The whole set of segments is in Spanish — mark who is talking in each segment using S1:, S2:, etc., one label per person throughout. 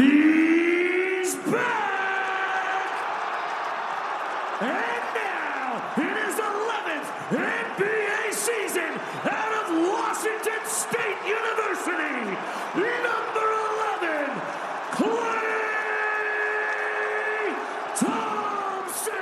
S1: He's back! And now, in his 11th NBA season out of Washington State University, number 11, Clay Thompson!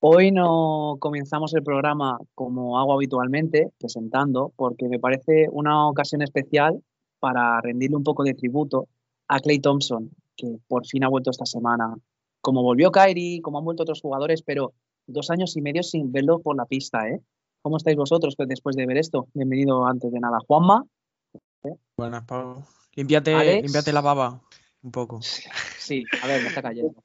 S2: Hoy no comenzamos el programa como hago habitualmente, presentando, porque me parece una ocasión especial para rendirle un poco de tributo a Clay Thompson, que por fin ha vuelto esta semana. Como volvió Kyrie, como han vuelto otros jugadores, pero dos años y medio sin verlo por la pista, ¿eh? ¿Cómo estáis vosotros pues, después de ver esto? Bienvenido antes de nada, Juanma.
S3: Buenas, Pablo. Límpiate,
S2: Alex.
S3: límpiate la baba un poco.
S2: Sí, a ver, me está cayendo.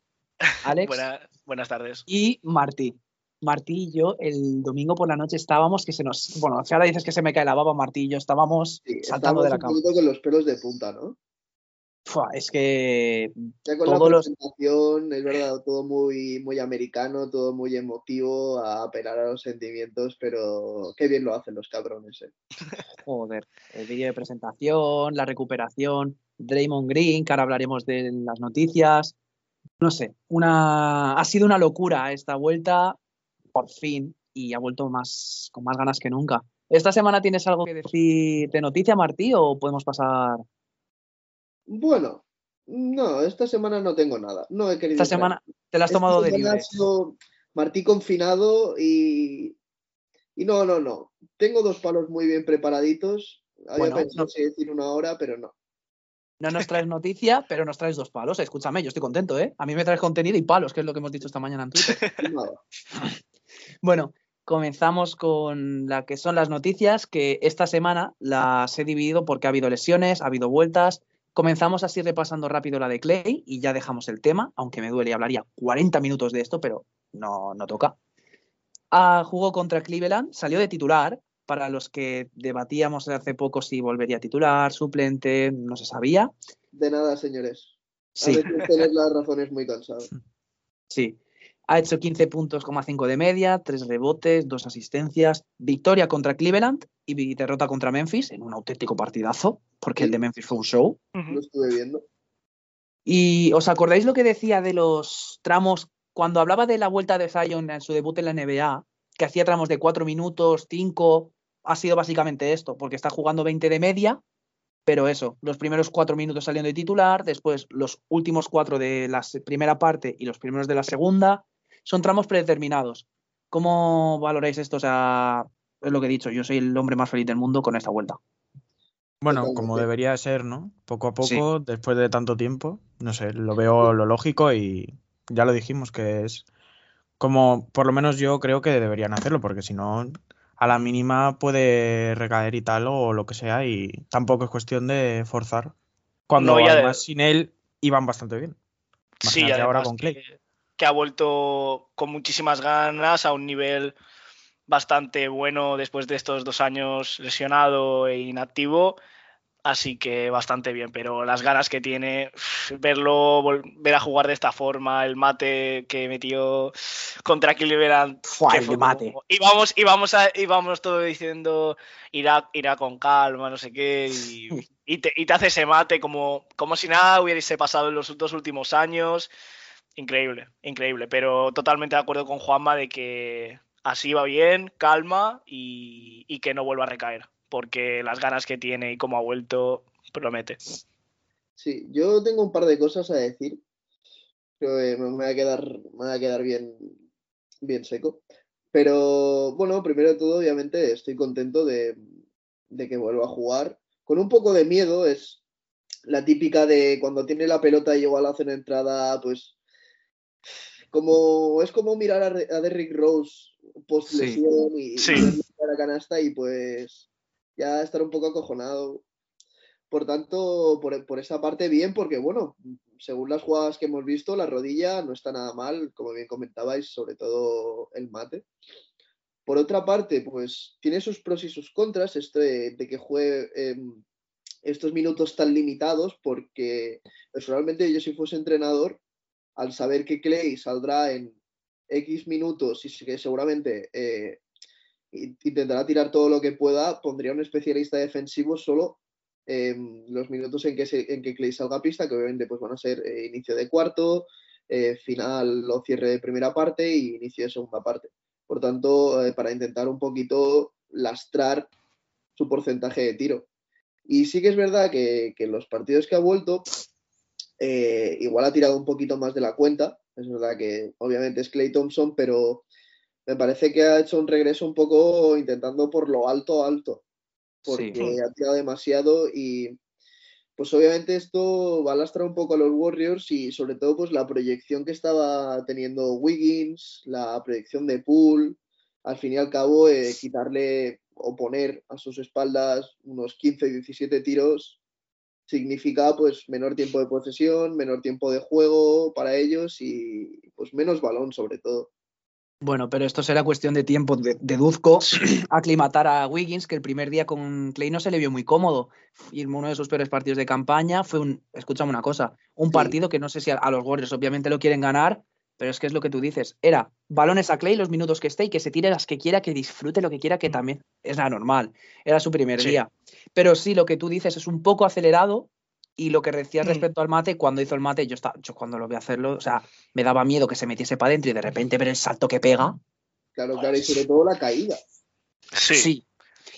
S2: Alex
S4: Buena- buenas tardes.
S2: y Martí. Martí y yo el domingo por la noche estábamos que se nos. Bueno, si ahora dices que se me cae la baba, Martí y yo estábamos
S5: Sí,
S2: saltando de la
S5: un
S2: cama.
S5: poquito con los pelos de punta, ¿no?
S2: Fua, es que
S5: Ya con
S2: Todos
S5: la
S2: los-
S5: presentación, es verdad, todo muy, muy americano, todo muy emotivo, a apelar a los sentimientos, pero qué bien lo hacen los cabrones, ¿eh?
S2: Joder, el vídeo de presentación, la recuperación, Draymond Green, que ahora hablaremos de las noticias. No sé, una, ha sido una locura esta vuelta, por fin, y ha vuelto más, con más ganas que nunca. ¿Esta semana tienes algo que decir de noticia, Martí, o podemos pasar?
S5: Bueno, no, esta semana no tengo nada. No he querido
S2: Esta semana te la has
S5: Esta
S2: tomado de libre.
S5: sido Martí confinado y, y no, no, no. Tengo dos palos muy bien preparaditos. Había
S2: Bueno,
S5: pensado
S2: no-
S5: si decir una hora, pero no.
S2: No nos traes noticia, pero nos traes dos palos. Escúchame, yo estoy contento, ¿eh? A mí me traes contenido y palos, que es lo que hemos dicho esta mañana en Twitter.
S5: Nada.
S2: Bueno, comenzamos con la que son las noticias, que esta semana las he dividido porque ha habido lesiones, ha habido vueltas. Comenzamos así repasando rápido la de Clay y ya dejamos el tema, aunque me duele y hablaría 40 minutos de esto, pero no, no toca. Ah, jugó contra Cleveland, salió de titular. Para los que debatíamos hace poco si volvería a titular, suplente, no se sabía.
S5: De nada, señores. A
S2: Sí,
S5: veces tener las razones muy cansado.
S2: Sí. Ha hecho 15 puntos, 5 de media, 3 rebotes, 2 asistencias. Victoria contra Cleveland y derrota contra Memphis en un auténtico partidazo, porque el de Memphis fue un show.
S5: Lo estuve viendo.
S2: ¿Y os acordáis lo que decía de los tramos cuando hablaba de la vuelta de Zion en su debut en la NBA? Que hacía tramos de 4 minutos, 5. Ha sido básicamente esto, porque está jugando 20 de media, pero eso, los primeros 4 minutos saliendo de titular, después los últimos 4 de la primera parte y los primeros de la segunda. Son tramos predeterminados. ¿Cómo valoráis esto? O sea, es lo que he dicho, yo soy el hombre más feliz del mundo con esta vuelta.
S3: Bueno, como debería ser, ¿no? Poco a
S2: Sí.
S3: poco, después de tanto tiempo, no sé, lo veo lo lógico y ya lo dijimos que es como, por lo menos yo creo que deberían hacerlo, porque si no, a la mínima puede recaer y tal o lo que sea y tampoco es cuestión de forzar. Cuando
S4: No,
S3: además sin él iban bastante bien.
S4: Sí,
S3: ahora con Clay.
S4: que, que ha vuelto con muchísimas ganas a un nivel bastante bueno después de estos dos años lesionado e inactivo. Así que bastante bien, pero las ganas que tiene, verlo volver a jugar de esta forma, el mate que metió contra Cleveland.
S2: El mate.
S4: íbamos, íbamos, a, íbamos todo diciendo irá, irá con calma, no sé qué, y, y te, y te hace ese mate como, como si nada hubiese pasado en los dos últimos años. Increíble, increíble, pero totalmente de acuerdo con Juanma de que así va bien, calma y, que no vuelva a recaer, porque las ganas que tiene y cómo ha vuelto promete.
S5: Sí, yo tengo un par de cosas a decir. Creo que me me voy a quedar, me voy a quedar bien, bien seco. Pero bueno, primero de todo, obviamente, estoy contento de, que vuelva a jugar. Con un poco de miedo, es la típica de cuando tiene la pelota y igual hace una entrada, pues como es como mirar a, Derrick Rose post lesión y, y
S4: Sí.
S5: la canasta y pues ya estar un poco acojonado. Por tanto, por, por esa parte bien, porque bueno, según las jugadas que hemos visto, la rodilla no está nada mal, como bien comentabais, sobre todo el mate. Por otra parte, pues tiene sus pros y sus contras esto de, de que juegue em, estos minutos tan limitados, porque personalmente yo si fuese entrenador, al saber que Clay saldrá en X minutos y que seguramente eh, intentará tirar todo lo que pueda, pondría un especialista defensivo solo em, los minutos en que, en que Clay salga a pista, que obviamente pues, van a ser eh, inicio de cuarto, eh, final o cierre de primera parte y inicio de segunda parte. Por tanto, eh, para intentar un poquito lastrar su porcentaje de tiro. Y sí que es verdad que, que los partidos que ha vuelto, eh, igual ha tirado un poquito más de la cuenta. Es verdad que obviamente es Clay Thompson, pero me parece que ha hecho un regreso un poco intentando por lo alto, alto. Porque
S2: Sí.
S5: ha tirado demasiado y pues obviamente esto va a lastrar un poco a los Warriors y sobre todo pues la proyección que estaba teniendo Wiggins, la proyección de Poole, al fin y al cabo eh, quitarle o poner a sus espaldas unos 15, 17 tiros significa pues menor tiempo de posesión, menor tiempo de juego para ellos y pues menos balón sobre todo.
S2: Bueno, pero esto será cuestión de tiempo. De- deduzco aclimatar a Wiggins, que el primer día con Clay no se le vio muy cómodo. Y en uno de sus peores partidos de campaña fue un, escúchame una cosa, un
S5: Sí.
S2: partido que no sé si a, a los Warriors obviamente lo quieren ganar, pero es que es lo que tú dices. Era balones a Clay los minutos que esté y que se tire las que quiera, que disfrute lo que quiera, que también es la normal. Era su primer
S4: Sí.
S2: día. Pero sí, lo que tú dices es un poco acelerado. Y lo que decías
S4: Mm.
S2: respecto al mate, cuando hizo el mate, yo, estaba, yo cuando lo vi hacerlo, o sea, me daba miedo que se metiese para adentro y de repente ver el salto que pega.
S5: Claro, claro, y sobre todo la caída.
S4: Sí.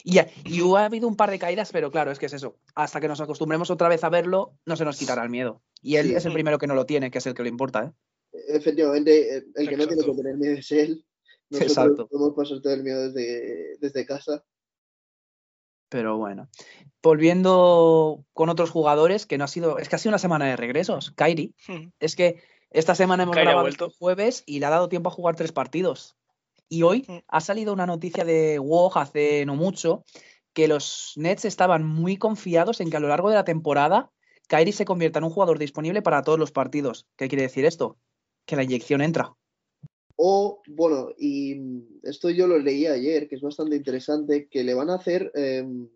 S2: Y, ha- y ha habido un par de caídas, pero claro, es que es eso. Hasta que nos acostumbremos otra vez a verlo, no se nos quitará el miedo. Y él
S5: Sí.
S2: es el primero que no lo tiene, que es el que le importa, ¿eh?
S5: Efectivamente, el que no tiene que tener miedo es él. Nosotros
S2: Exacto.
S5: podemos pasar todo el miedo desde, desde casa.
S2: Pero bueno. Volviendo con otros jugadores, que no ha sido. Es que ha sido una semana de regresos. Kairi. Es que esta semana hemos grabado este jueves y le ha dado tiempo a jugar tres partidos. Y hoy
S4: Mm.
S2: ha salido una noticia de Woj hace no mucho que los Nets estaban muy confiados en que a lo largo de la temporada Kyrie se convierta en un jugador disponible para todos los partidos. ¿Qué quiere decir esto? Que la inyección entra.
S5: O, bueno, y esto yo lo leí ayer, que es bastante interesante, que le van a hacer, em,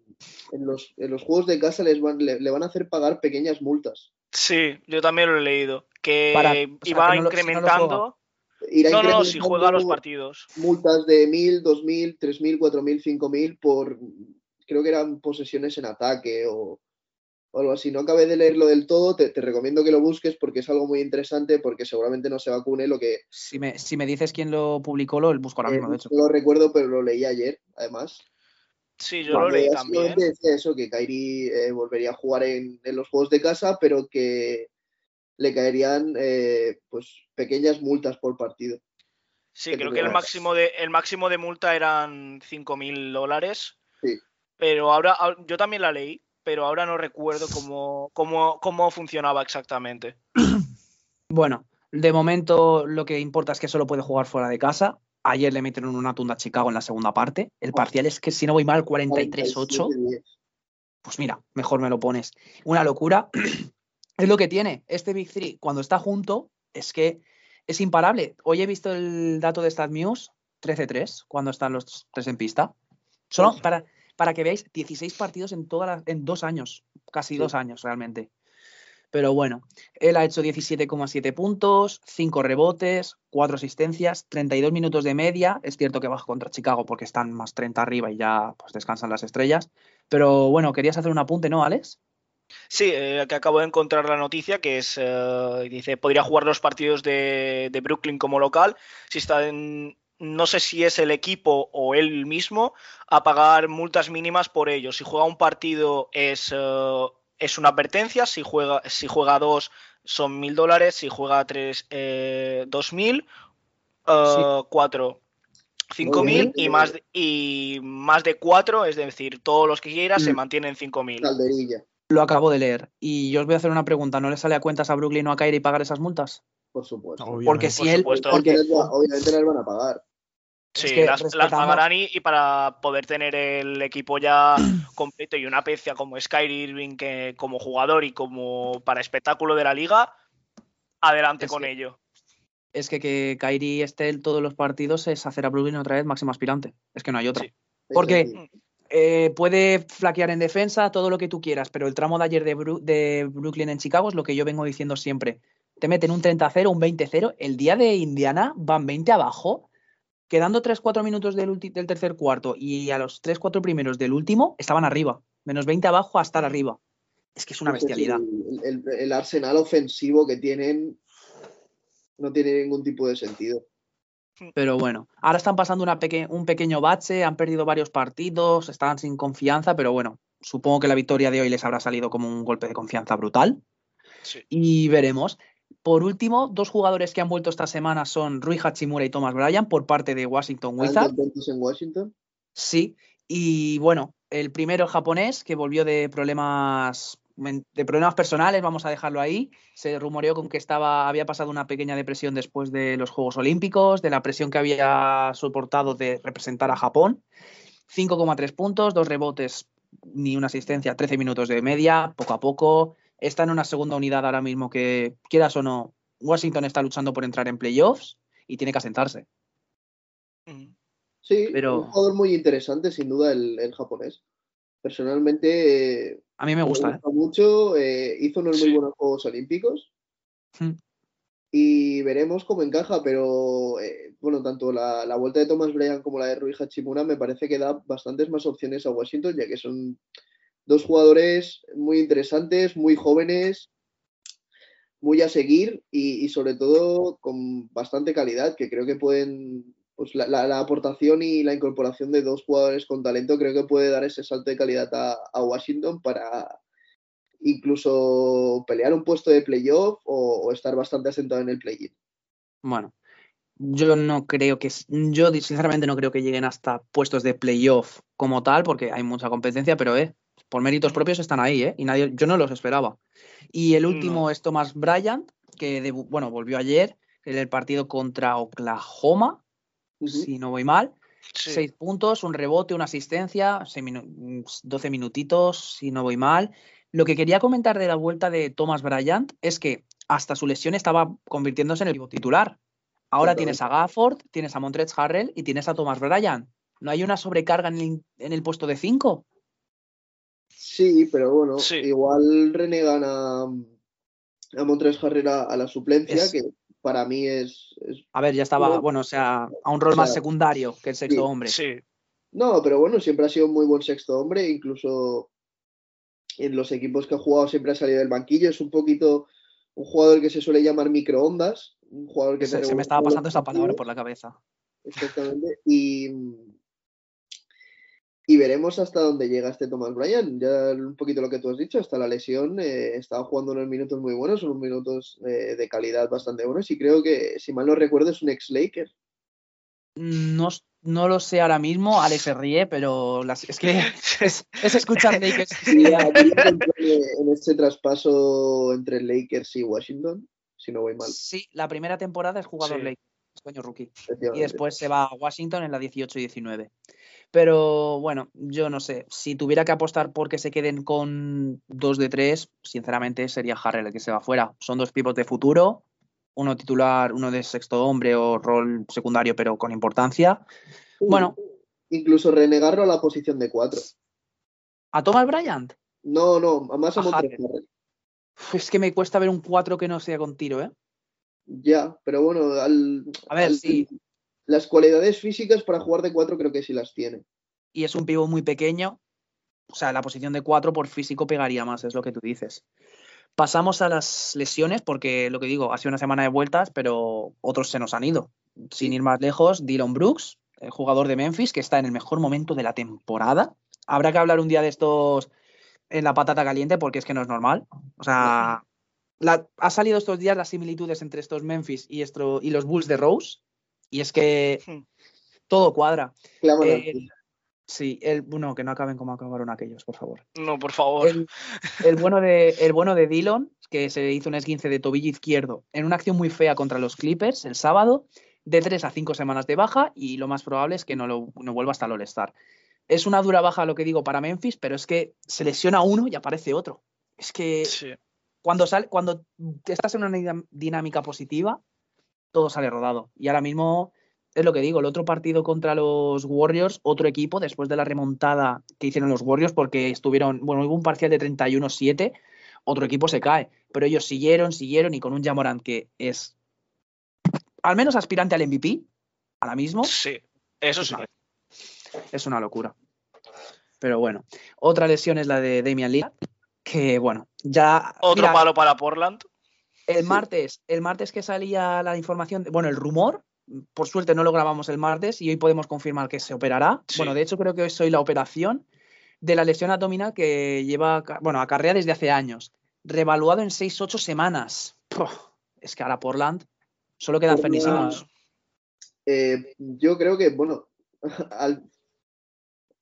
S5: en, los, en los juegos de casa les van, le, le van a hacer pagar pequeñas multas.
S4: Sí, yo también lo he leído. Que
S2: Para- o sea,
S4: iba
S2: que no lo- si no lo
S4: incrementando. No, no, si juega los
S5: incrementando
S4: partidos.
S5: Multas de 1.000, 2.000, 3.000, 4.000, 5.000 por, creo que eran posesiones en ataque o, o algo así. No acabé de leerlo del todo, te, te recomiendo que lo busques porque es algo muy interesante, porque seguramente no se vacune lo que
S2: Si me, si me dices quién lo publicó, lo busco ahora
S5: eh,
S2: mismo, de hecho.
S5: no lo recuerdo, pero lo leí ayer, además.
S4: Sí, yo
S5: Cuando
S4: lo leí también.
S5: decía eso, que Kairi eh, volvería a jugar en, en los juegos de casa, pero que le caerían eh, pues pequeñas multas por partido.
S4: Sí,
S5: que
S4: creo que el máximo de, el máximo de multa eran 5.000 dólares.
S5: Sí.
S4: Pero ahora, ah, yo también la leí, pero ahora no recuerdo cómo, cómo, cómo funcionaba exactamente.
S2: Bueno, de momento lo que importa es que solo puede jugar fuera de casa. Ayer le metieron una tunda a Chicago en la segunda parte. El parcial es que, si no voy mal, 43-8.
S5: 47-10.
S2: Pues mira, mejor me lo pones. Una locura. es lo que tiene. Este Big Three, cuando está junto, es que es imparable. Hoy he visto el dato de StatMuse, 13-3, cuando están los tres en pista. Solo para, para que veáis, 16 partidos en, toda la- en dos años, casi
S5: Sí.
S2: dos años realmente. Pero bueno, él ha hecho 17,7 puntos, 5 rebotes, 4 asistencias, 32 minutos de media. Es cierto que baja contra Chicago porque están más 30 arriba y ya pues, descansan las estrellas. Pero bueno, querías hacer un apunte, ¿no, Alex?
S4: Sí, eh, que acabo de encontrar la noticia que es, eh, dice, podría jugar los partidos de, de Brooklyn como local si está en, no sé si es el equipo o él mismo, a pagar multas mínimas por ello. Si juega un partido es, eh, es una advertencia, si juega, si juega dos son mil dólares, si juega tres, eh, dos mil, cuatro. cinco
S5: Muy
S4: mil
S5: bien.
S4: y más de, y más de cuatro, es decir, todos los que quieras se
S2: Mm.
S4: mantienen cinco mil.
S5: Calderilla,
S2: Lo acabo de leer. Y yo os voy a hacer una pregunta. ¿No le sale a cuentas a Brooklyn o a Kyrie pagar esas multas?
S5: Por supuesto.
S3: Obviamente.
S2: Porque si
S4: Por
S2: él.
S4: supuesto.
S2: Porque,
S5: Obviamente, les va- obviamente les van a pagar.
S4: Sí,
S2: Es que
S4: las, las pagarán y, y para poder tener el equipo ya completo y una pecia como Skyrie Irving que como jugador y como para espectáculo de la liga, adelante
S2: Es
S4: con
S2: que-
S4: ello.
S2: es que que Kyrie esté en todos los partidos es hacer a Brooklyn otra vez máximo aspirante. Es que no hay otra.
S4: Sí.
S2: Porque-. Eh, puede flaquear en defensa, todo lo que tú quieras, pero el tramo de ayer de, Bru- de Brooklyn en Chicago es lo que yo vengo diciendo siempre. Te meten un 30-0, un 20-0. El día de Indiana van 20 abajo, quedando 3-4 minutos del, ulti- del tercer cuarto y a los 3-4 primeros del último estaban arriba. Menos 20 abajo a estar arriba. Es que es una bestialidad.
S5: El, el- el arsenal ofensivo que tienen no tiene ningún tipo de sentido.
S2: Pero bueno, ahora están pasando una peque- un pequeño bache, han perdido varios partidos, están sin confianza, pero bueno, supongo que la victoria de hoy les habrá salido como un golpe de confianza brutal.
S4: Sí.
S2: Y veremos. Por último, dos jugadores que han vuelto esta semana son Rui Hachimura y Thomas Bryan por parte de Washington
S5: ¿Están
S2: Wizards.
S5: en Washington?
S2: Sí, y bueno, el primero el japonés que volvió de problemas de problemas personales, vamos a dejarlo ahí. Se rumoreó con que estaba había pasado una pequeña depresión después de los Juegos Olímpicos, de la presión que había soportado de representar a Japón. 5,3 puntos, dos rebotes, ni una asistencia, 13 minutos de media, poco a poco. Está en una segunda unidad ahora mismo que, quieras o no, Washington está luchando por entrar en playoffs y tiene que asentarse.
S5: Sí,
S2: Pero-
S5: un jugador muy interesante, sin duda, el, el japonés. Personalmente, eh,
S2: A mí me gusta, ¿eh?
S5: mucho. eh, hizo unos muy buenos Juegos Olímpicos.
S2: Mm.
S5: Y veremos cómo encaja, pero eh, bueno, tanto la, la vuelta de Thomas Bryan como la de Rui Hachimura me parece que da bastantes más opciones a Washington, ya que son dos jugadores muy interesantes, muy jóvenes, muy a seguir y, sobre todo con bastante calidad, que creo que pueden, pues la, la- aportación y la incorporación de dos jugadores con talento creo que puede dar ese salto de calidad a, Washington para incluso pelear un puesto de playoff o, estar bastante asentado en el play-in.
S2: Bueno, yo no creo que, yo sinceramente no creo que lleguen hasta puestos de playoff como tal, porque hay mucha competencia, pero eh, por méritos propios están ahí, ¿eh? Y nadie, yo no los esperaba. Y el último es Thomas Bryant, que debu- bueno, volvió ayer en el partido contra Oklahoma, si no voy mal.
S4: Sí.
S2: Seis puntos, un rebote, una asistencia, seis minu- mm, 12 minutitos, si no voy mal. Lo que quería comentar de la vuelta de Thomas Bryant es que hasta su lesión estaba convirtiéndose en el titular. Ahora tienes a Gafford, tienes a Montrezl Harrell y tienes a Thomas Bryant. ¿No hay una sobrecarga en el, en el puesto de 5?
S5: Sí, pero bueno,
S4: Sí.
S5: igual renegan a, a Montres Harrera a la suplencia,
S2: Es-
S5: que para mí es, es-
S2: A ver, ya estaba,
S5: Bueno,
S2: bueno, o sea, a un rol más secundario que el sexto
S5: Sí,
S2: hombre.
S4: Sí.
S5: No, pero bueno, siempre ha sido un muy buen sexto hombre, incluso en los equipos que ha jugado siempre ha salido del banquillo, es un poquito un jugador que se suele llamar microondas, un jugador que
S2: Se, se me estaba pasando esa palabra por la cabeza.
S5: Exactamente. Y, y veremos hasta dónde llega este Thomas Bryan. Ya un poquito lo que tú has dicho, hasta la lesión eh, estaba jugando unos minutos muy buenos, unos minutos eh, de calidad bastante buenos. Y creo que, si mal no recuerdo, es un ex-Laker.
S2: No, s- no lo sé ahora mismo, Alex se ríe, pero las- es que es, es escuchar Lakers.
S5: Sí, en este traspaso entre Lakers y Washington, si no voy mal.
S2: Sí, la primera temporada es jugador
S4: Sí.
S2: Lakers, año rookie. Y después se va a Washington en la 18 y 19. Pero bueno, yo no sé. Si tuviera que apostar por que se queden con dos de tres, sinceramente sería Harrell el que se va fuera. Son dos pivos de futuro, uno titular, uno de sexto hombre o rol secundario, pero con importancia. bueno.
S5: Incluso renegarlo a la posición de cuatro.
S2: ¿A Thomas Bryant?
S5: No, no, más a
S2: A
S5: Montrezl
S2: Es que me cuesta ver un 4 que no sea con tiro, ¿eh?
S5: Ya, pero bueno, al,
S2: A ver,
S5: al-
S2: sí.
S5: las cualidades físicas para jugar de cuatro creo que sí las tiene.
S2: y es un pivo muy pequeño. O sea, la posición de 4 por físico pegaría más, es lo que tú dices. Pasamos a las lesiones, porque lo que digo, ha sido una semana de vueltas, pero otros se nos han ido. Sin ir más lejos, Dylan Brooks, el jugador de Memphis, que está en el mejor momento de la temporada. Habrá que hablar un día de estos en la patata caliente, porque es que no es normal. O sea, la- ha salido estos días las similitudes entre estos Memphis y, esto, y los Bulls de Rose, y es que
S4: Hmm.
S2: todo cuadra. El-
S5: cielo.
S2: sí, el, bueno, que no acaben como acabaron aquellos, por favor.
S4: No, por favor.
S2: El, el bueno de, el bueno de Dillon, que se hizo un esguince de tobillo izquierdo en una acción muy fea contra los Clippers el sábado, de 3 a 5 semanas de baja y lo más probable es que no, lo, no vuelva hasta el All-Star. Es una dura baja lo que digo para Memphis, pero es que se lesiona uno y aparece otro. Es que
S4: Sí.
S2: Cuando, sale, cuando estás en una dinámica positiva, todo sale rodado. Y ahora mismo es lo que digo, el otro partido contra los Warriors, otro equipo, después de la remontada que hicieron los Warriors, porque estuvieron, bueno, hubo un parcial de 31-7, otro equipo se cae. Pero ellos siguieron, siguieron y con un Jamorant que es al menos aspirante al MVP, ahora mismo,
S4: Sí. Eso
S2: es
S4: sí.
S2: es una locura. Pero bueno, otra lesión es la de Damian Lillard, que bueno, ya.
S4: Otro
S2: mira,
S4: palo para Portland.
S2: El
S5: Sí.
S2: martes, el martes que salía la información, bueno, el rumor, por suerte no lo grabamos el martes y hoy podemos confirmar que se operará.
S4: Sí.
S2: Bueno, de hecho creo que hoy soy la operación de la lesión abdominal que lleva, bueno, acarrea desde hace años, revaluado en 6-8 semanas. Puf, es que ahora Portland solo quedan
S5: Portland-
S2: Simmons.
S5: Eh, yo creo que, bueno, al-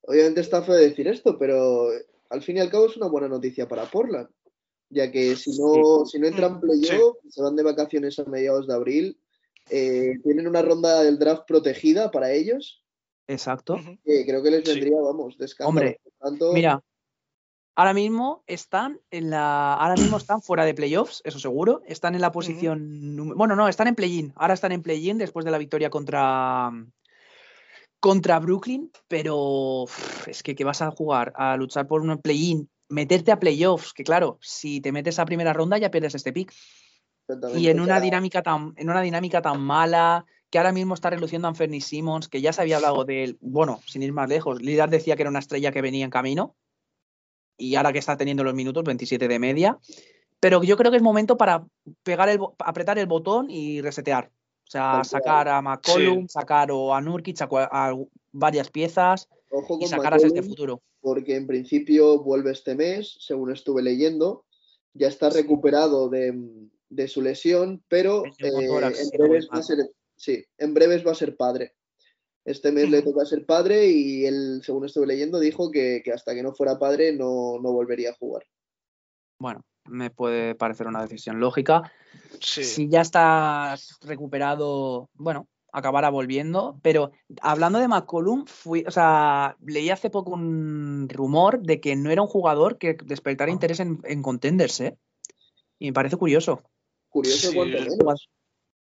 S5: obviamente está feo decir esto, pero al fin y al cabo es una buena noticia para Portland, ya que si no, si no entran playoff, se van de vacaciones a mediados de abril, eh, tienen una ronda del draft protegida para ellos,
S2: Exacto.
S5: Creo que les
S4: Sí.
S5: vendría, vamos, de escándalo.
S2: Hombre,
S5: tanto,
S2: Mira, ahora mismo están en la, ahora mismo están fuera de playoffs, eso seguro. Están en la posición, número- bueno, no, están en play-in. Ahora están en play-in después de la victoria contra contra Brooklyn, pero es que que vas a jugar a luchar por un play-in, meterte a playoffs, que claro, si te metes a primera ronda ya pierdes este pick. Y en una dinámica tan, en una dinámica tan mala, que ahora mismo está reluciendo Anthony Simmons, que ya se había hablado de él, bueno, sin ir más lejos, Lillard decía que era una estrella que venía en camino, y ahora que está teniendo los minutos, 27 de media, pero yo creo que es momento para pegar el, apretar el botón y resetear. O sea, sacar a McCollum, sacar o a Nurkic, a, a varias piezas
S5: ojo
S2: y
S5: con
S2: sacar a este futuro.
S5: porque en principio vuelve este mes, según estuve leyendo, ya está recuperado de, de su lesión, pero eh, en breves va a ser, sí, en breves va a ser padre. Este mes le toca ser padre y él, según estuve leyendo, dijo que, que hasta que no fuera padre no, no volvería a jugar.
S2: Bueno, me puede parecer una decisión lógica.
S4: Sí.
S2: Si ya estás recuperado, bueno, acabará volviendo. Pero hablando de McCollum, fui, o sea, leí hace poco un rumor de que no era un jugador que despertara interés en, en contenders, ¿eh? Y me parece curioso.
S5: Curioso
S4: Sí.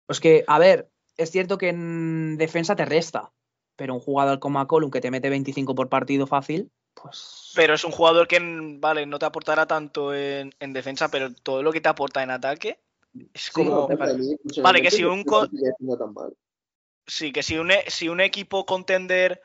S2: Pues que, a ver, es cierto que en defensa te resta, pero un jugador como McCollum que te mete 25 por partido fácil, pues.
S4: Pero es un jugador que, vale, no te aportará tanto en, en defensa, pero todo lo que te aporta en ataque es como...
S5: mí,
S4: Vale, que si un
S5: tan mal.
S4: Sí, que si un, e- si un equipo contender,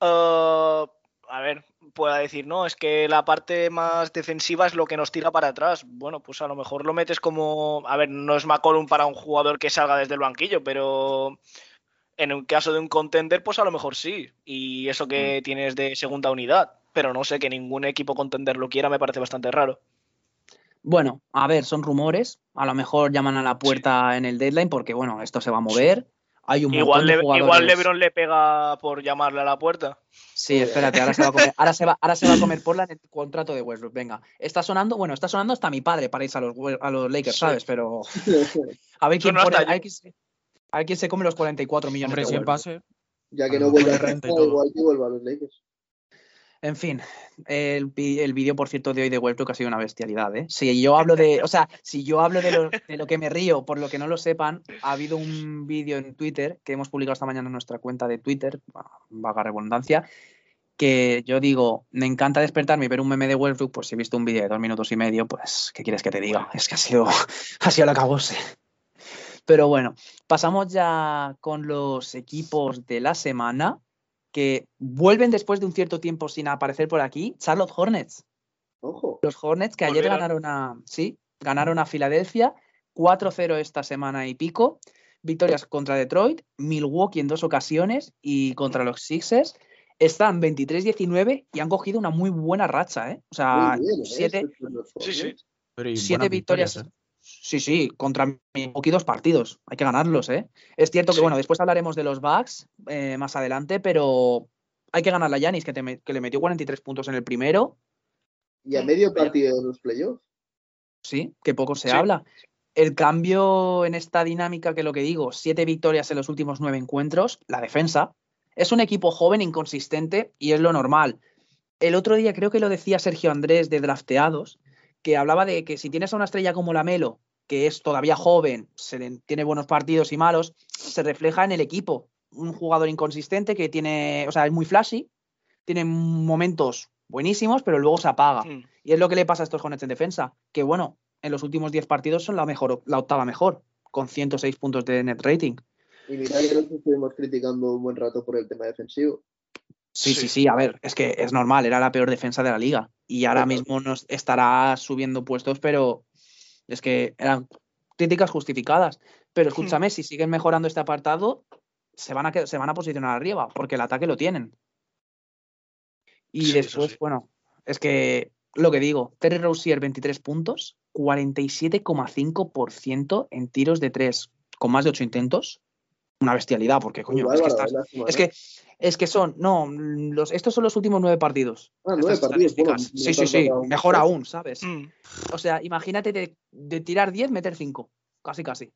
S4: eh, a ver, pueda decir, no, es que la parte más defensiva es lo que nos tira para atrás. Bueno, pues a lo mejor lo metes como, a ver, no es McCollum para un jugador que salga desde el banquillo, pero en un caso de un contender, pues a lo mejor sí. Y eso que tienes de segunda unidad, pero no sé, que ningún equipo contender lo quiera me parece bastante raro.
S2: Bueno, a ver, son rumores. A lo mejor llaman a la puerta en el deadline porque, bueno, esto se va a mover. Hay un montón
S4: Igual, Le- igual. LeBron le pega por llamarle a la puerta.
S2: Sí, espérate, ahora se va a comer, ahora se va, ahora se va a comer Portland el contrato de Westbrook. Venga, está sonando, bueno, está sonando hasta mi padre para irse a los, a los Lakers,
S4: Sí.
S2: ¿sabes? Pero a ver quién
S4: Suena
S2: pone, a ver quién se, a ver quién se come los 44 millones
S3: Hombre,
S2: de
S3: si pase.
S5: ya que
S3: A
S5: no vuelve a
S3: le renta y
S5: Atlanta,
S3: todo.
S5: igual que vuelva a los Lakers.
S2: En fin, el, el vídeo, por cierto, de hoy de Westbrook ha sido una bestialidad, ¿eh? Si yo hablo de, o sea, si yo hablo de lo, de lo que me río, por lo que no lo sepan, ha habido un vídeo en Twitter que hemos publicado esta mañana en nuestra cuenta de Twitter, vaga redundancia, que yo digo, me encanta despertarme y ver un meme de Westbrook, pues si he visto un vídeo de dos minutos y medio, pues, ¿qué quieres que te diga? Es que ha sido, ha sido la acabose. Pero bueno, pasamos ya con los equipos de la semana que vuelven después de un cierto tiempo sin aparecer por aquí. Charlotte Hornets.
S5: Ojo.
S2: Los Hornets que ayer ganaron a, sí, ganaron a Filadelfia 4-0 esta semana y pico. Victorias contra Detroit, Milwaukee en dos ocasiones y contra los Sixers. Están 23-19 y han cogido una muy buena racha, ¿eh? O sea,
S5: bien, ¿eh?
S2: siete,
S4: Sí, sí.
S3: Pero
S2: siete victorias.
S3: ¿eh?
S2: Sí, sí, contra Milwaukee dos partidos. Hay que ganarlos, ¿eh? Es cierto que,
S4: Sí.
S2: bueno, después hablaremos de los Bucks eh, más adelante, pero hay que ganar a Yanis, que, te que le metió 43 puntos en el primero.
S5: Y a medio partido de los playoffs.
S2: Sí, que poco se
S4: Sí.
S2: habla. El cambio en esta dinámica, que lo que digo, siete victorias en los últimos nueve encuentros, la defensa. Es un equipo joven, inconsistente y es lo normal. El otro día creo que lo decía Sergio Andrés de Drafteados, que hablaba de que si tienes a una estrella como Lamelo, que es todavía joven, se le- tiene buenos partidos y malos, se refleja en el equipo. Un jugador inconsistente que tiene, o sea, es muy flashy, tiene momentos buenísimos, pero luego se apaga.
S4: Mm.
S2: Y es lo que le pasa a estos Hornets en defensa, que bueno, en los últimos 10 partidos son la mejor, la octava mejor, con 106 puntos de net rating.
S5: Y mira que nos estuvimos criticando un buen rato por el tema defensivo.
S2: Sí, sí,
S4: Sí.
S2: sí, a ver, es que es normal, era la peor defensa de la liga. Y ahora mismo nos estará subiendo puestos, pero es que eran críticas justificadas. Pero escúchame, si siguen mejorando este apartado, se van a, se van a posicionar arriba, porque el ataque lo tienen. Y
S4: Sí,
S2: después,
S4: sí.
S2: bueno, es que lo que digo, Terry Rozier 23 puntos, 47,5% en tiros de 3 con más de 8 intentos. Una bestialidad, porque coño, es que, estás-
S5: lástima,
S2: es
S5: ¿no?
S2: que es que son, no, los, estos son los últimos nueve partidos.
S5: Ah, nueve partidos, bueno,
S2: sí, sí, sí,
S5: aún.
S2: mejor aún, ¿sabes?
S4: Mm.
S2: O sea, imagínate de, de tirar 10, meter 5. Casi, casi.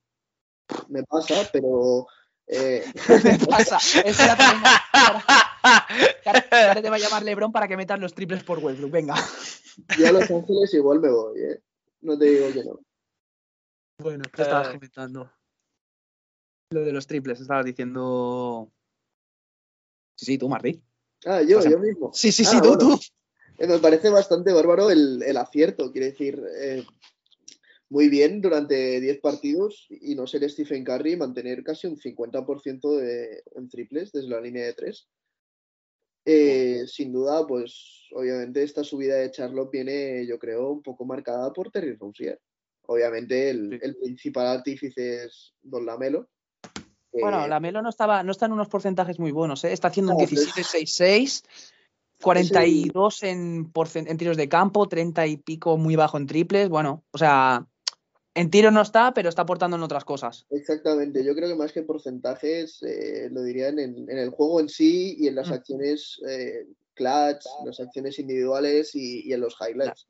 S5: Me pasa, pero eh,
S2: ¿Qué pasa? Te venga- ahora- te va a llamar Lebron para que metas los triples por Westbrook. Venga.
S5: yo a Los Ángeles igual me voy, ¿eh? No te digo que no.
S2: Bueno, ¿qué estabas comentando? Lo de los triples, estabas diciendo. Sí, sí, tú, Martí.
S5: Ah, yo,
S2: O sea,
S5: yo mismo.
S2: Sí, sí,
S5: Ah,
S2: sí, tú,
S5: bueno.
S2: tú.
S5: Eh, Me parece bastante bárbaro el, el acierto, quiere decir, eh, muy bien durante 10 partidos y no ser Stephen Curry y mantener casi un 50% de, en triples desde la línea de 3. sin duda, pues obviamente esta subida de Charlotte viene, yo creo, un poco marcada por Terry Rozier. Obviamente el,
S2: Sí.
S5: el principal artífice es Don Lamelo.
S2: Bueno, la Melo no estaba, no está en unos porcentajes muy buenos, ¿eh? Está haciendo un
S5: No, pero es-
S2: 17-6-6, 42 en, en tiros de campo, 30 y pico muy bajo en triples. Bueno, o sea, en tiros no está, pero está aportando en otras cosas.
S5: Exactamente, yo creo que más que porcentajes, eh, lo dirían en, en el juego en sí y en las
S2: Mm.
S5: acciones eh, clutch, las acciones individuales y, y en los highlights.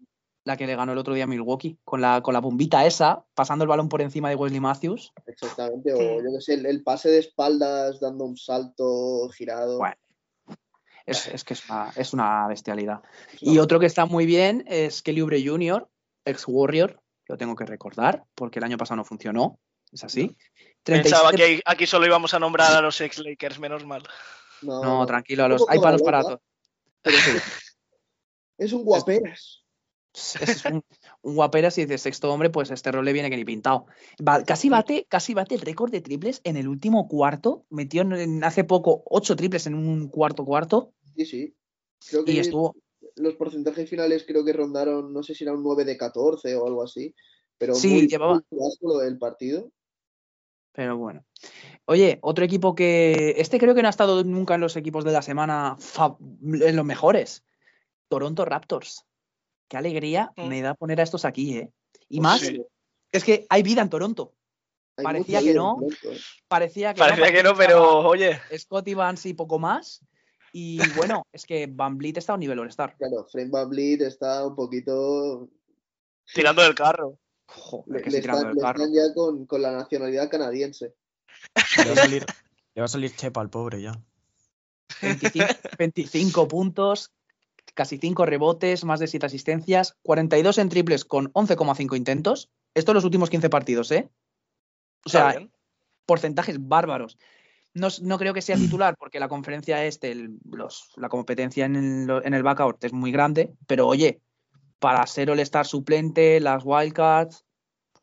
S2: La que le ganó el otro día a Milwaukee, con la, con la bombita esa, pasando el balón por encima de Wesley Matthews.
S5: Exactamente, o yo qué sé, el, el pase de espaldas dando un salto girado.
S2: Bueno, Es, es que es una, es una bestialidad. Y otro que está muy bien es Kelly Oubre Jr., ex Warrior, lo tengo que recordar, porque el año pasado no funcionó. Es así.
S4: Pensaba
S2: 37
S4: que aquí solo íbamos a nombrar a los ex Lakers, menos mal.
S5: No,
S2: tranquilo, a los, hay palos para todos.
S5: sí. Es un guaperas.
S2: Es un, un guaperas y sexto hombre, pues este rol le viene que ni pintado. Va- casi bate, casi bate el récord de triples en el último cuarto. Metió en- en- hace poco ocho triples en un cuarto cuarto
S5: Sí, sí. Creo que
S2: y estuvo.
S5: los porcentajes finales creo que rondaron, no sé si era un 9 de 14 o algo así, pero
S2: Sí,
S5: muy,
S2: llevaba-
S5: muy del partido.
S2: Pero bueno. Oye, otro equipo que. Este creo que no ha estado nunca en los equipos de la semana fa- en los mejores. Toronto Raptors. Qué alegría
S4: Mm.
S2: me da poner a estos aquí, ¿eh? Y
S4: Pues
S2: más,
S4: sí.
S2: es que hay vida en Toronto.
S5: Hay
S2: Parecía que no.
S5: ¿eh?
S2: Parecía que
S4: Parecía que no, pero oye,
S2: Scotty Vance y poco más. Y bueno, es que Van Vliet está a un nivel All-Star.
S5: Claro, Frank Van Vliet está un poquito.
S4: tirando del carro.
S2: Joder, que
S5: le
S2: tirando
S5: están,
S2: del
S5: le
S2: carro.
S5: están ya con, con la nacionalidad canadiense.
S3: Le va a salir, le va a salir chepa al pobre ya.
S2: 25, 25 puntos, casi 5 rebotes, más de 7 asistencias, 42 en triples con 11,5 intentos. Esto en los últimos 15 partidos, ¿eh? O sea,
S4: bien.
S2: porcentajes bárbaros. No, no creo que sea titular porque la conferencia este, el- los- la competencia en el, en el backcourt es muy grande, pero oye, para ser All-Star suplente, las Wildcats,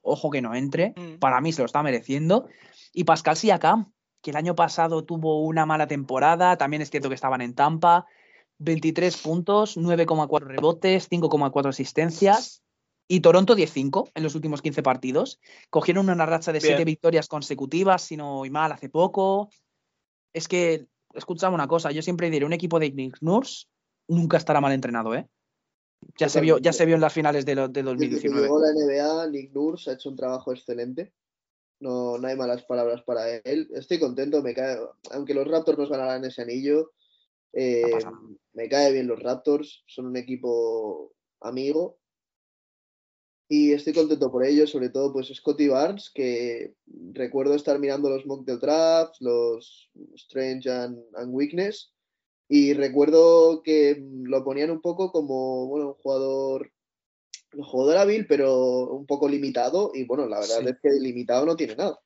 S2: ojo que no entre,
S4: Mm.
S2: para mí se lo está mereciendo. Y Pascal Siakam, que el año pasado tuvo una mala temporada, también es cierto que estaban en Tampa, 23 puntos, 9,4 rebotes, 5,4 asistencias. Y Toronto 10-5 en los últimos 15 partidos. Cogieron una racha de 7
S4: Bien.
S2: victorias consecutivas, si no voy mal, hace poco. Es que, escúchame una cosa, yo siempre diré, un equipo de Nick Nurse nunca estará mal entrenado, ¿eh? Ya se, vio, ya se vio en las finales de, lo- de
S5: Desde que
S2: 2019.
S5: llegó a la NBA, Nick Nurse ha hecho un trabajo excelente. No, no hay malas palabras para él. Estoy contento, me cae, aunque los Raptors nos ganaran ese anillo, eh,
S2: No
S5: me cae bien los Raptors, son un equipo amigo. Y estoy contento por ello, sobre todo pues Scotty Barnes, que recuerdo estar mirando los mock del draft, los Strange and, and Weakness, y recuerdo que lo ponían un poco como, bueno, un jugador, un jugador hábil, pero un poco limitado, y bueno, la verdad
S2: Sí.
S5: es que limitado no tiene nada.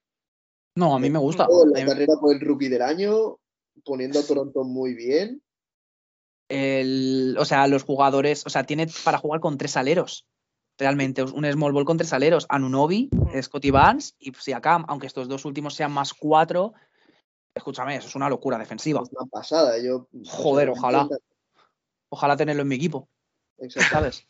S2: No, a mí me gusta.
S5: La
S2: mí
S5: carrera por el rookie del año, poniendo a Toronto muy bien.
S2: el- o sea, los jugadores, o sea, tiene para jugar con tres aleros. Realmente, un small ball con tres aleros. Anunobi, Scotty Barnes y Siakam, aunque estos dos últimos sean más cuatro. escúchame, eso es una locura defensiva.
S5: Es una pasada. Yo,
S2: Joder, ojalá. Ojalá tenerlo en mi equipo,
S5: Exacto.
S2: ¿sabes?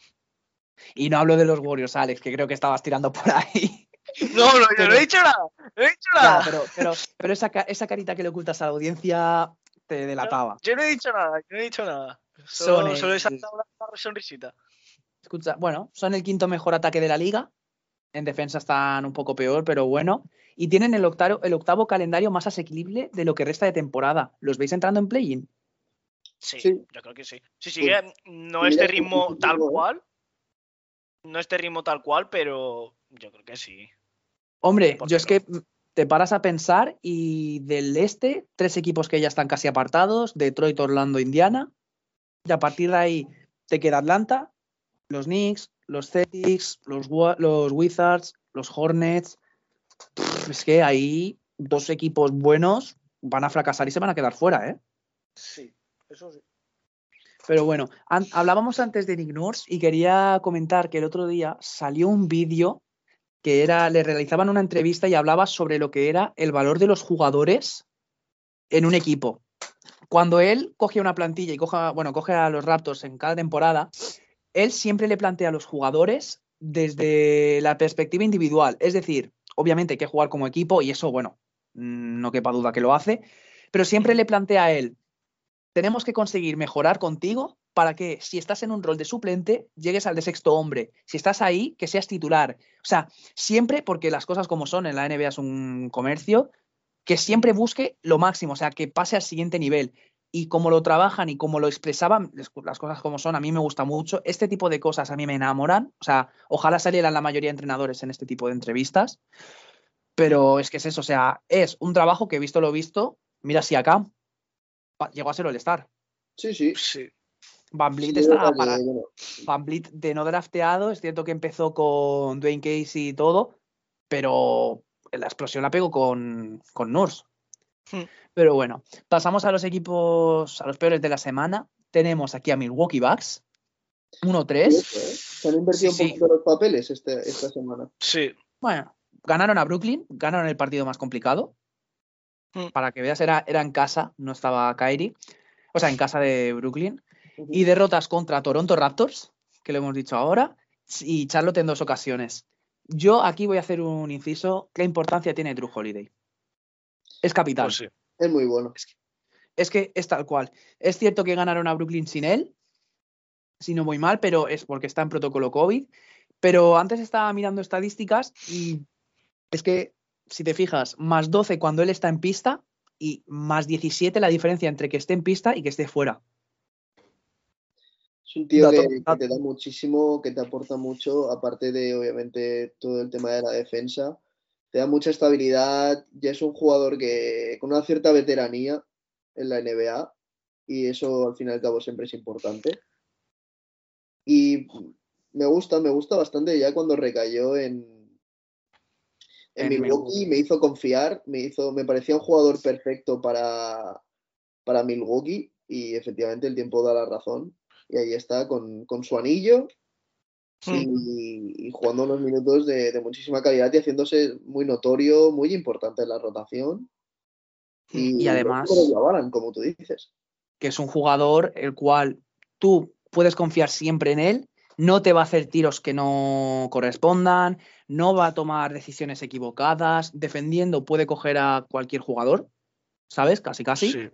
S2: Y no hablo de los Warriors, Alex, que creo que estabas tirando por ahí.
S4: No, no, yo no he dicho nada. No he dicho
S2: Ya,
S4: nada.
S2: pero, pero, pero esa, ca- esa carita que le ocultas a la audiencia te delataba.
S4: Yo no he dicho nada, yo no he dicho nada.
S2: Son
S4: Solo, solo he saltado una, sonrisita.
S2: Escucha, bueno, son el quinto mejor ataque de la liga. En defensa están un poco peor, pero bueno. Y tienen el octavo, el octavo calendario más asequible de lo que resta de temporada. ¿Los veis entrando en play-in?
S4: Sí,
S5: Sí.
S4: yo creo que sí. Sí, sigue, no
S5: Mira
S4: este ritmo tal cual. No este ritmo tal cual, pero yo creo que sí.
S2: Hombre,
S4: ¿Por
S2: yo es que mm, te paras a pensar y del este, tres equipos que ya están casi apartados, Detroit, Orlando, Indiana. Y a partir de ahí te queda Atlanta, los Knicks, los Celtics, los, Wizards, los Hornets. Pff, es que ahí dos equipos buenos van a fracasar y se van a quedar fuera, ¿eh?
S4: Sí, eso sí.
S2: Pero bueno, an- hablábamos antes de Nick Nurse y quería comentar que el otro día salió un vídeo que era, le realizaban una entrevista y hablaba sobre lo que era el valor de los jugadores en un equipo. Cuando él coge una plantilla y coja, bueno, coge a los Raptors en cada temporada, él siempre le plantea a los jugadores desde la perspectiva individual. Es decir, obviamente hay que jugar como equipo y eso, bueno, mm, no quepa duda que lo hace, pero siempre le plantea a él, tenemos que conseguir mejorar contigo para que si estás en un rol de suplente, llegues al de sexto hombre. Si estás ahí, que seas titular. O sea, siempre, porque las cosas como son, en la NBA es un comercio, que siempre busque lo máximo, o sea, que pase al siguiente nivel. Y como lo trabajan y como lo expresaban, las cosas como son, a mí me gusta mucho. Este tipo de cosas a mí me enamoran. O sea, ojalá salieran la mayoría de entrenadores en este tipo de entrevistas. Pero es que es eso, o sea, es un trabajo que visto lo visto. Mira, si acá llegó a ser el Star.
S5: Sí, sí.
S4: Sí.
S2: Van Vliet
S5: Sí,
S2: está para,
S5: bueno,
S2: Van Vliet de no drafteado, es cierto que empezó con Dwayne Casey y todo, pero la explosión la pegó con, con Nurse.
S4: Hmm.
S2: Pero bueno, pasamos a los equipos, a los peores de la semana. Tenemos aquí a Milwaukee Bucks, 1-3.
S5: eso, ¿eh? Se han invertido
S2: Sí,
S5: un
S2: sí.
S5: poquito los papeles este- esta semana.
S4: Sí.
S2: Bueno, ganaron a Brooklyn, ganaron el partido más complicado.
S4: Hmm.
S2: Para que veas, era, era en casa, no estaba Kyrie. O sea, en casa de Brooklyn. Y derrotas contra Toronto Raptors, que lo hemos dicho ahora, y Charlotte en dos ocasiones. Yo aquí voy a hacer un inciso. ¿Qué importancia tiene Drew Holiday? Es capital.
S4: Pues sí.
S5: Es muy bueno.
S2: Es que es tal cual. Es cierto que ganaron a Brooklyn sin él, si no muy mal, pero es porque está en protocolo COVID. Pero antes estaba mirando estadísticas y es que, si te fijas, más 12 cuando él está en pista y más 17 la diferencia entre que esté en pista y que esté fuera.
S5: Es un tío que, te da muchísimo, que te aporta mucho, aparte de, obviamente, todo el tema de la defensa. Te da mucha estabilidad. Ya es un jugador que con una cierta veteranía en la NBA y eso al fin y al cabo siempre es importante. Y me gusta, me gusta bastante ya cuando recayó en, en
S2: En
S5: Milwaukee, me hizo confiar, me hizo, me parecía un jugador perfecto para, para Milwaukee y efectivamente el tiempo da la razón. Y ahí está con, con su anillo y, y jugando unos minutos de, de muchísima calidad y haciéndose muy notorio, muy importante en la rotación.
S2: Y además-
S5: no lo llevaran, como tú dices.
S2: que es un jugador el cual tú puedes confiar siempre en él, no te va a hacer tiros que no correspondan, no va a tomar decisiones equivocadas, defendiendo puede coger a cualquier jugador, ¿sabes? Casi casi.
S4: Sí.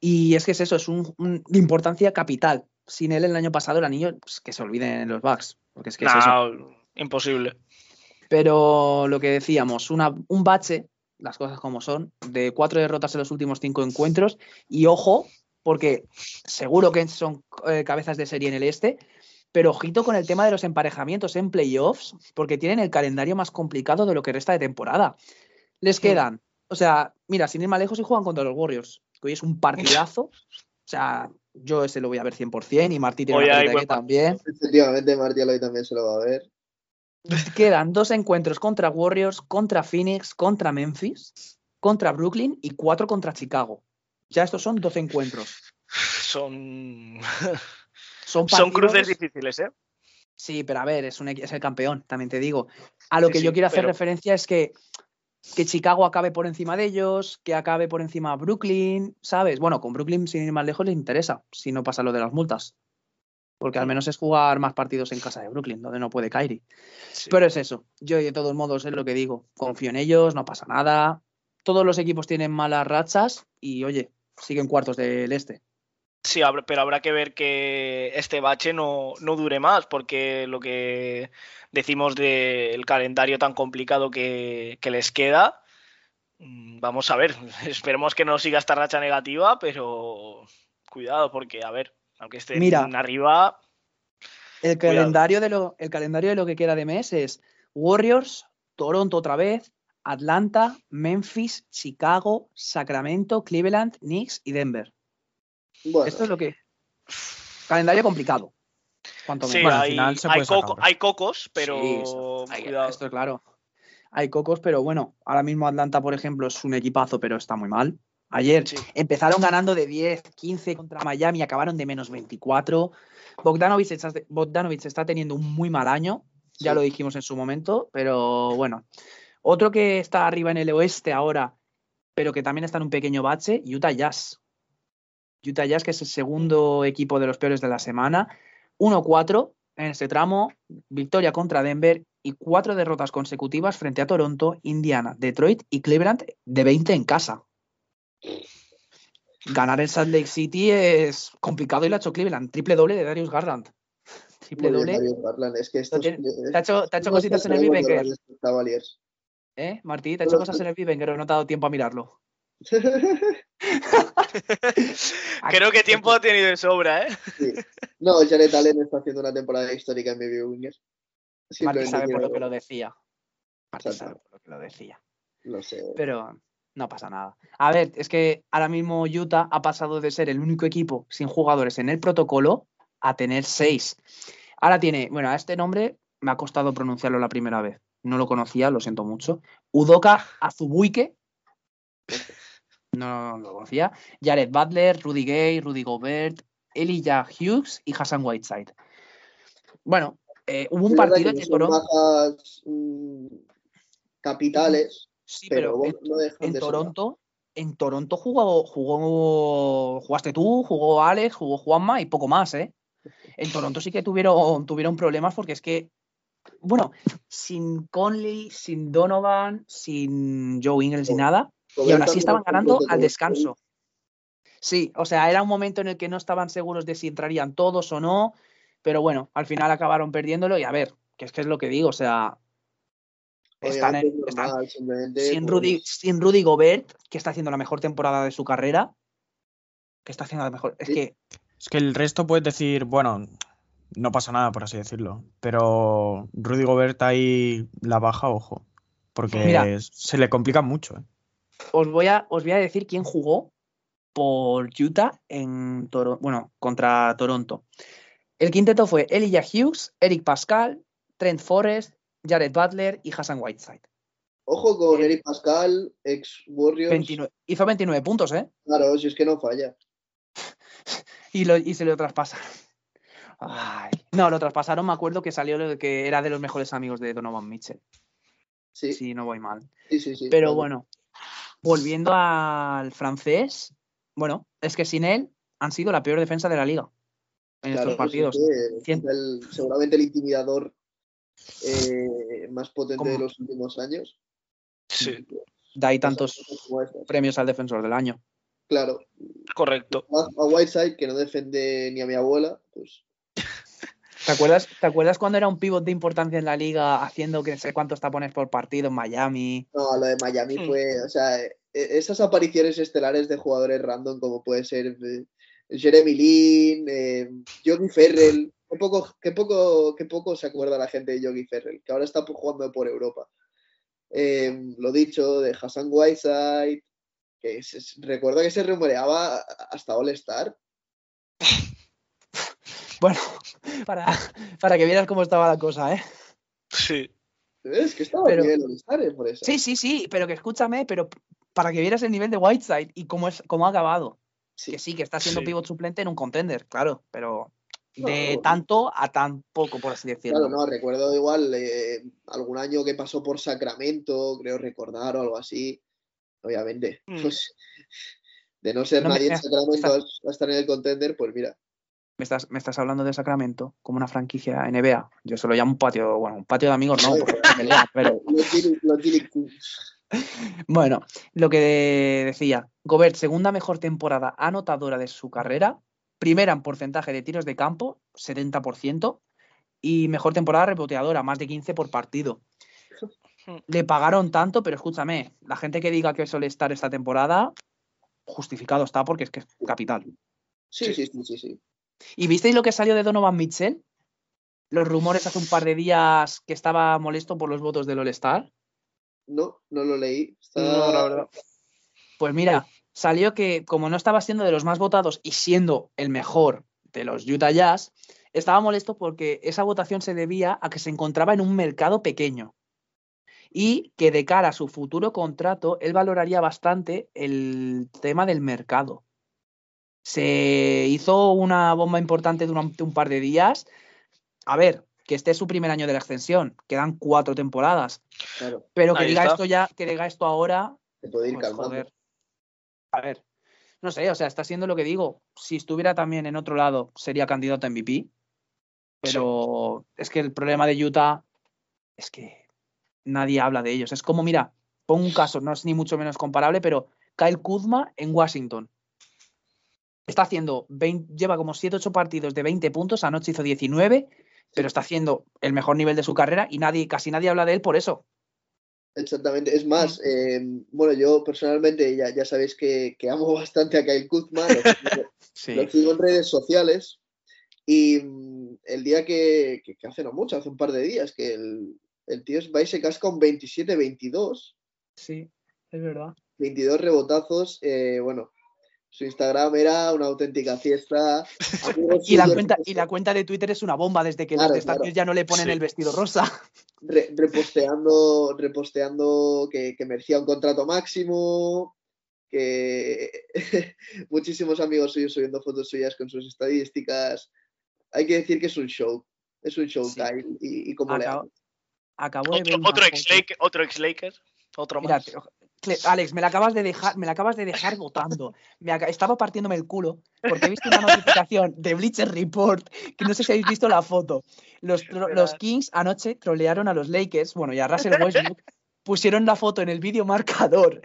S2: Y es que es eso, es un, un- de importancia capital. Sin él el año pasado el anillo, pues, que se olviden los Bucks, porque es que es eso.
S4: Imposible.
S2: Pero lo que decíamos, una, un bache, las cosas como son, de cuatro derrotas en los últimos cinco encuentros. Y ojo, porque seguro que son eh, cabezas de serie en el este, pero ojito con el tema de los emparejamientos en playoffs, porque tienen el calendario más complicado de lo que resta de temporada. Les quedan, o sea, mira, sin ir más lejos, y juegan contra los Warriors, que hoy es un partidazo. O sea, yo ese lo voy a ver 100% y Martí tiene
S4: Hoy
S2: una también.
S5: Efectivamente, Martial hoy también se lo va a ver.
S2: Quedan dos encuentros contra Warriors, contra Phoenix, contra Memphis, contra Brooklyn y cuatro contra Chicago. Ya estos son 12 encuentros.
S4: Son,
S2: Son,
S4: son cruces difíciles, ¿eh?
S2: Sí, pero a ver, es, un, equi- es el campeón, también te digo. A lo
S4: Sí,
S2: que yo
S4: sí,
S2: quiero hacer
S4: pero-
S2: referencia es que que Chicago acabe por encima de ellos, que acabe por encima Brooklyn, ¿sabes? Bueno, con Brooklyn sin ir más lejos les interesa, si no pasa lo de las multas. Porque al menos es jugar más partidos en casa de Brooklyn, donde no puede Kyrie. Pero es eso. Yo de todos modos es lo que digo. Confío en ellos, no pasa nada. Todos los equipos tienen malas rachas y oye, siguen cuartos del este.
S4: Sí, pero habrá que ver que este bache no, no dure más, porque lo que decimos del calendario tan complicado que, que les queda, mm, vamos a ver, esperemos que no siga esta racha negativa, pero cuidado, porque a ver, aunque estén
S2: Mira.
S4: arriba,
S2: El
S4: Cuidado.
S2: calendario, de lo, el calendario de lo que queda de mes es Warriors, Toronto otra vez, Atlanta, Memphis, Chicago, Sacramento, Cleveland, Knicks y Denver.
S5: Bueno,
S2: Esto es lo que. Calendario complicado. Cuanto
S4: sí,
S2: menos.
S3: Bueno, al
S4: hay,
S3: final se
S4: hay
S3: puede
S4: coco- hay cocos, pero
S2: Sí, eso- hay-
S4: cuidado.
S2: esto es claro. Hay cocos, pero bueno, ahora mismo Atlanta, por ejemplo, es un equipazo, pero está muy mal. Ayer
S4: Sí.
S2: empezaron ganando de 10, 15 contra Miami, acabaron de menos 24. Bogdanovich está, Bogdanovich está teniendo un muy mal año, ya lo dijimos en su momento, pero bueno. Otro que está arriba en el oeste ahora, pero que también está en un pequeño bache, Utah Jazz. Utah Jazz, que es el segundo equipo de los peores de la semana. 1-4 en este tramo, victoria contra Denver y cuatro derrotas consecutivas frente a Toronto, Indiana, Detroit y Cleveland de 20 en casa. Ganar en Salt Lake City es complicado y lo ha hecho Cleveland. Triple doble de Darius Garland. Triple
S5: muy
S2: doble.
S5: Garland, Es que esto
S2: tiene- Te ha hecho, te ha hecho cositas en el Vivenger. ¿eh, Martí? Te ha hecho cosas en el Vivenger, no te ha dado tiempo a mirarlo.
S4: Creo que tiempo ha tenido de sobra, ¿eh?
S5: Sí. No, Jared Allen está haciendo una temporada histórica en mi Winger.
S2: Martí
S5: Simplemente
S2: sabe por lo que lo decía.
S5: Exacto.
S2: sabe por lo que lo decía.
S5: No sé.
S2: Pero no pasa nada. A ver, es que ahora mismo Utah ha pasado de ser el único equipo sin jugadores en el protocolo a tener seis. Ahora tiene, bueno, a este nombre me ha costado pronunciarlo la primera vez. No lo conocía, lo siento mucho. Udoka Azubuike. No lo conocía. Jared Butler, Rudy Gay, Rudy Gobert, Elijah Hughes y Hassan Whiteside. Bueno, eh, hubo un partido
S5: que son
S2: Toronto.
S5: bajas, mm, capitales,
S2: Sí,
S5: pero,
S2: pero en-
S5: no
S2: en
S5: de
S2: Toronto, en Toronto jugó, jugó, jugaste tú, jugó Alex, jugó Juanma y poco más, ¿eh? En Toronto sí que tuvieron, tuvieron problemas porque es que, bueno, sin Conley, sin Donovan, sin Joe Ingles y nada, y aún así estaban
S5: está
S2: ganando al
S5: de-
S2: descanso. Sí, o sea, era un momento en el que no estaban seguros de si entrarían todos o no, pero bueno, al final acabaron perdiéndolo y a ver, que es que es lo que digo, o sea, están en- están-
S5: normal,
S2: sin
S5: pues,
S2: Rudy, sin Rudy Gobert, que está haciendo la mejor temporada de su carrera, que está haciendo la mejor. Es que
S3: Es que el resto puedes decir, bueno, no pasa nada, por así decirlo. Pero Rudy Gobert ahí la baja, ojo. Porque
S2: Mira.
S3: se le complica mucho. ¿eh?
S2: Os voy a, os voy a decir quién jugó por Utah en Toro- bueno, contra Toronto. El quinteto fue Elijah Hughes, Eric Pascal, Trent Forrest, Jared Butler y Hassan Whiteside.
S5: Ojo con
S2: Eh,
S5: Eric Pascal, ex Warriors.
S2: 29 hizo 29 puntos, ¿eh?
S5: Claro, si es que no falla.
S2: Y, lo- y se lo traspasaron. Ay, No, lo traspasaron, me acuerdo que salió lo que era de los mejores amigos de Donovan Mitchell.
S5: Sí, sí,
S2: no voy mal.
S5: sí. sí,
S2: Pero
S5: claro.
S2: bueno, volviendo al francés, bueno, es que sin él han sido la peor defensa de la liga en
S5: Claro,
S2: estos
S5: pues es
S2: partidos.
S5: que
S2: Cien-
S5: el- seguramente el intimidador eh, más potente de los últimos años.
S4: Sí,
S2: Da ahí
S5: Cosas
S2: tantos premios al defensor del año.
S5: Claro,
S4: correcto.
S5: a, a Whiteside, que no defiende ni a mi abuela, pues
S2: ¿Te acuerdas, ¿Te acuerdas cuando era un pivot de importancia en la liga haciendo que no sé cuántos tapones por partido en Miami?
S5: no, lo de Miami
S4: Hmm.
S5: fue, o sea, e- esas apariciones estelares de jugadores random como puede ser eh, Jeremy Lin, eh, Yogi Ferrell, qué poco, qué, poco, qué poco se acuerda la gente de Yogi Ferrell, que ahora está jugando por Europa. Eh, lo dicho, de Hassan Whiteside, que se, recuerdo que se rumoreaba hasta All Star.
S2: Bueno, para, para que vieras cómo estaba la cosa, ¿eh?
S4: Sí.
S5: Es que estaba
S2: Pero-
S5: bien eh, por eso.
S2: Sí, sí, sí, pero que escúchame, pero para que vieras el nivel de Whiteside y cómo, es, cómo ha acabado.
S5: Sí.
S2: Que sí, que está siendo
S4: Sí.
S2: pivot suplente en un contender, claro, pero De
S5: No.
S2: tanto a tan poco, por así decirlo.
S5: Claro, no, recuerdo igual eh, algún año que pasó por Sacramento, creo recordar o algo así. Obviamente,
S4: Mm.
S5: pues de no ser
S2: No me-
S5: nadie en
S2: me-
S5: Sacramento
S2: está-
S5: a estar en el contender, pues mira.
S2: Me estás, me estás hablando de Sacramento como una franquicia NBA. Yo se lo llamo un patio, bueno, un patio de amigos no, porque pero bueno, lo que decía, Gobert, segunda mejor temporada anotadora de su carrera, primera en porcentaje de tiros de campo, 70%, y mejor temporada reboteadora, más de 15 por partido. Le pagaron tanto, pero escúchame, la gente que diga que suele estar esta temporada, justificado está porque es que es capital.
S5: Sí, sí, sí, sí, sí.
S2: ¿Y visteis lo que salió de Donovan Mitchell? Los rumores hace un par de días que estaba molesto por los votos del All-Star.
S5: No, no lo leí. Está-
S4: No, la verdad.
S2: Pues mira, salió que como no estaba siendo de los más votados y siendo el mejor de los Utah Jazz, estaba molesto porque esa votación se debía a que se encontraba en un mercado pequeño y que de cara a su futuro contrato él valoraría bastante el tema del mercado. Se hizo una bomba importante durante un par de días. A ver, que este es su primer año de la extensión, quedan cuatro temporadas,
S5: Claro,
S2: pero que
S4: Ahí
S2: diga
S4: está.
S2: esto ya, que diga esto ahora,
S5: se puede ir
S2: pues, joder. A ver, no sé, o sea, está siendo lo que digo. Si estuviera también en otro lado, sería candidato a MVP. Pero es que el problema de Utah es que nadie habla de ellos. Es como, mira, pongo un caso, no es ni mucho menos comparable, pero Kyle Kuzma en Washington. Está haciendo, 20 lleva como 7-8 partidos de 20 puntos, anoche hizo 19, pero está haciendo el mejor nivel de su carrera y nadie, casi nadie habla de él por eso.
S5: Exactamente. Es más, eh, bueno, yo personalmente ya, ya sabéis que, que amo bastante a Kyle Kuzma, lo
S2: Sí.
S5: lo sigo en redes sociales y mm, el día que, que- que hace no mucho, hace un par de días, que el, el tío va y se casca un 27-22,
S2: Sí, es verdad.
S5: 22 rebotazos, eh, bueno, su Instagram era una auténtica fiesta.
S2: Y la,
S5: suyos
S2: cuenta, y la cuenta de Twitter es una bomba desde que
S5: Claro,
S2: los
S5: claro.
S2: Ya no le ponen
S4: Sí.
S2: el vestido rosa.
S5: re- reposteando, reposteando que, que merecía un contrato máximo, que muchísimos amigos suyos subiendo fotos suyas con sus estadísticas. Hay que decir que es un show, es un show,
S2: Sí.
S5: Kyle, y, y cómo le amo.
S2: Acabo de ver
S4: Otro, otro ex Laker, otro
S2: Mira,
S4: más.
S2: Alex, me la acabas de dejar, me la acabas de dejar votando. Me estaba partiéndome el culo porque he visto una notificación de Bleacher Report que no sé si habéis visto la foto. Los. Kings anoche trolearon a los Lakers, bueno, y a Russell Westbrook. Pusieron la foto en el vídeo marcador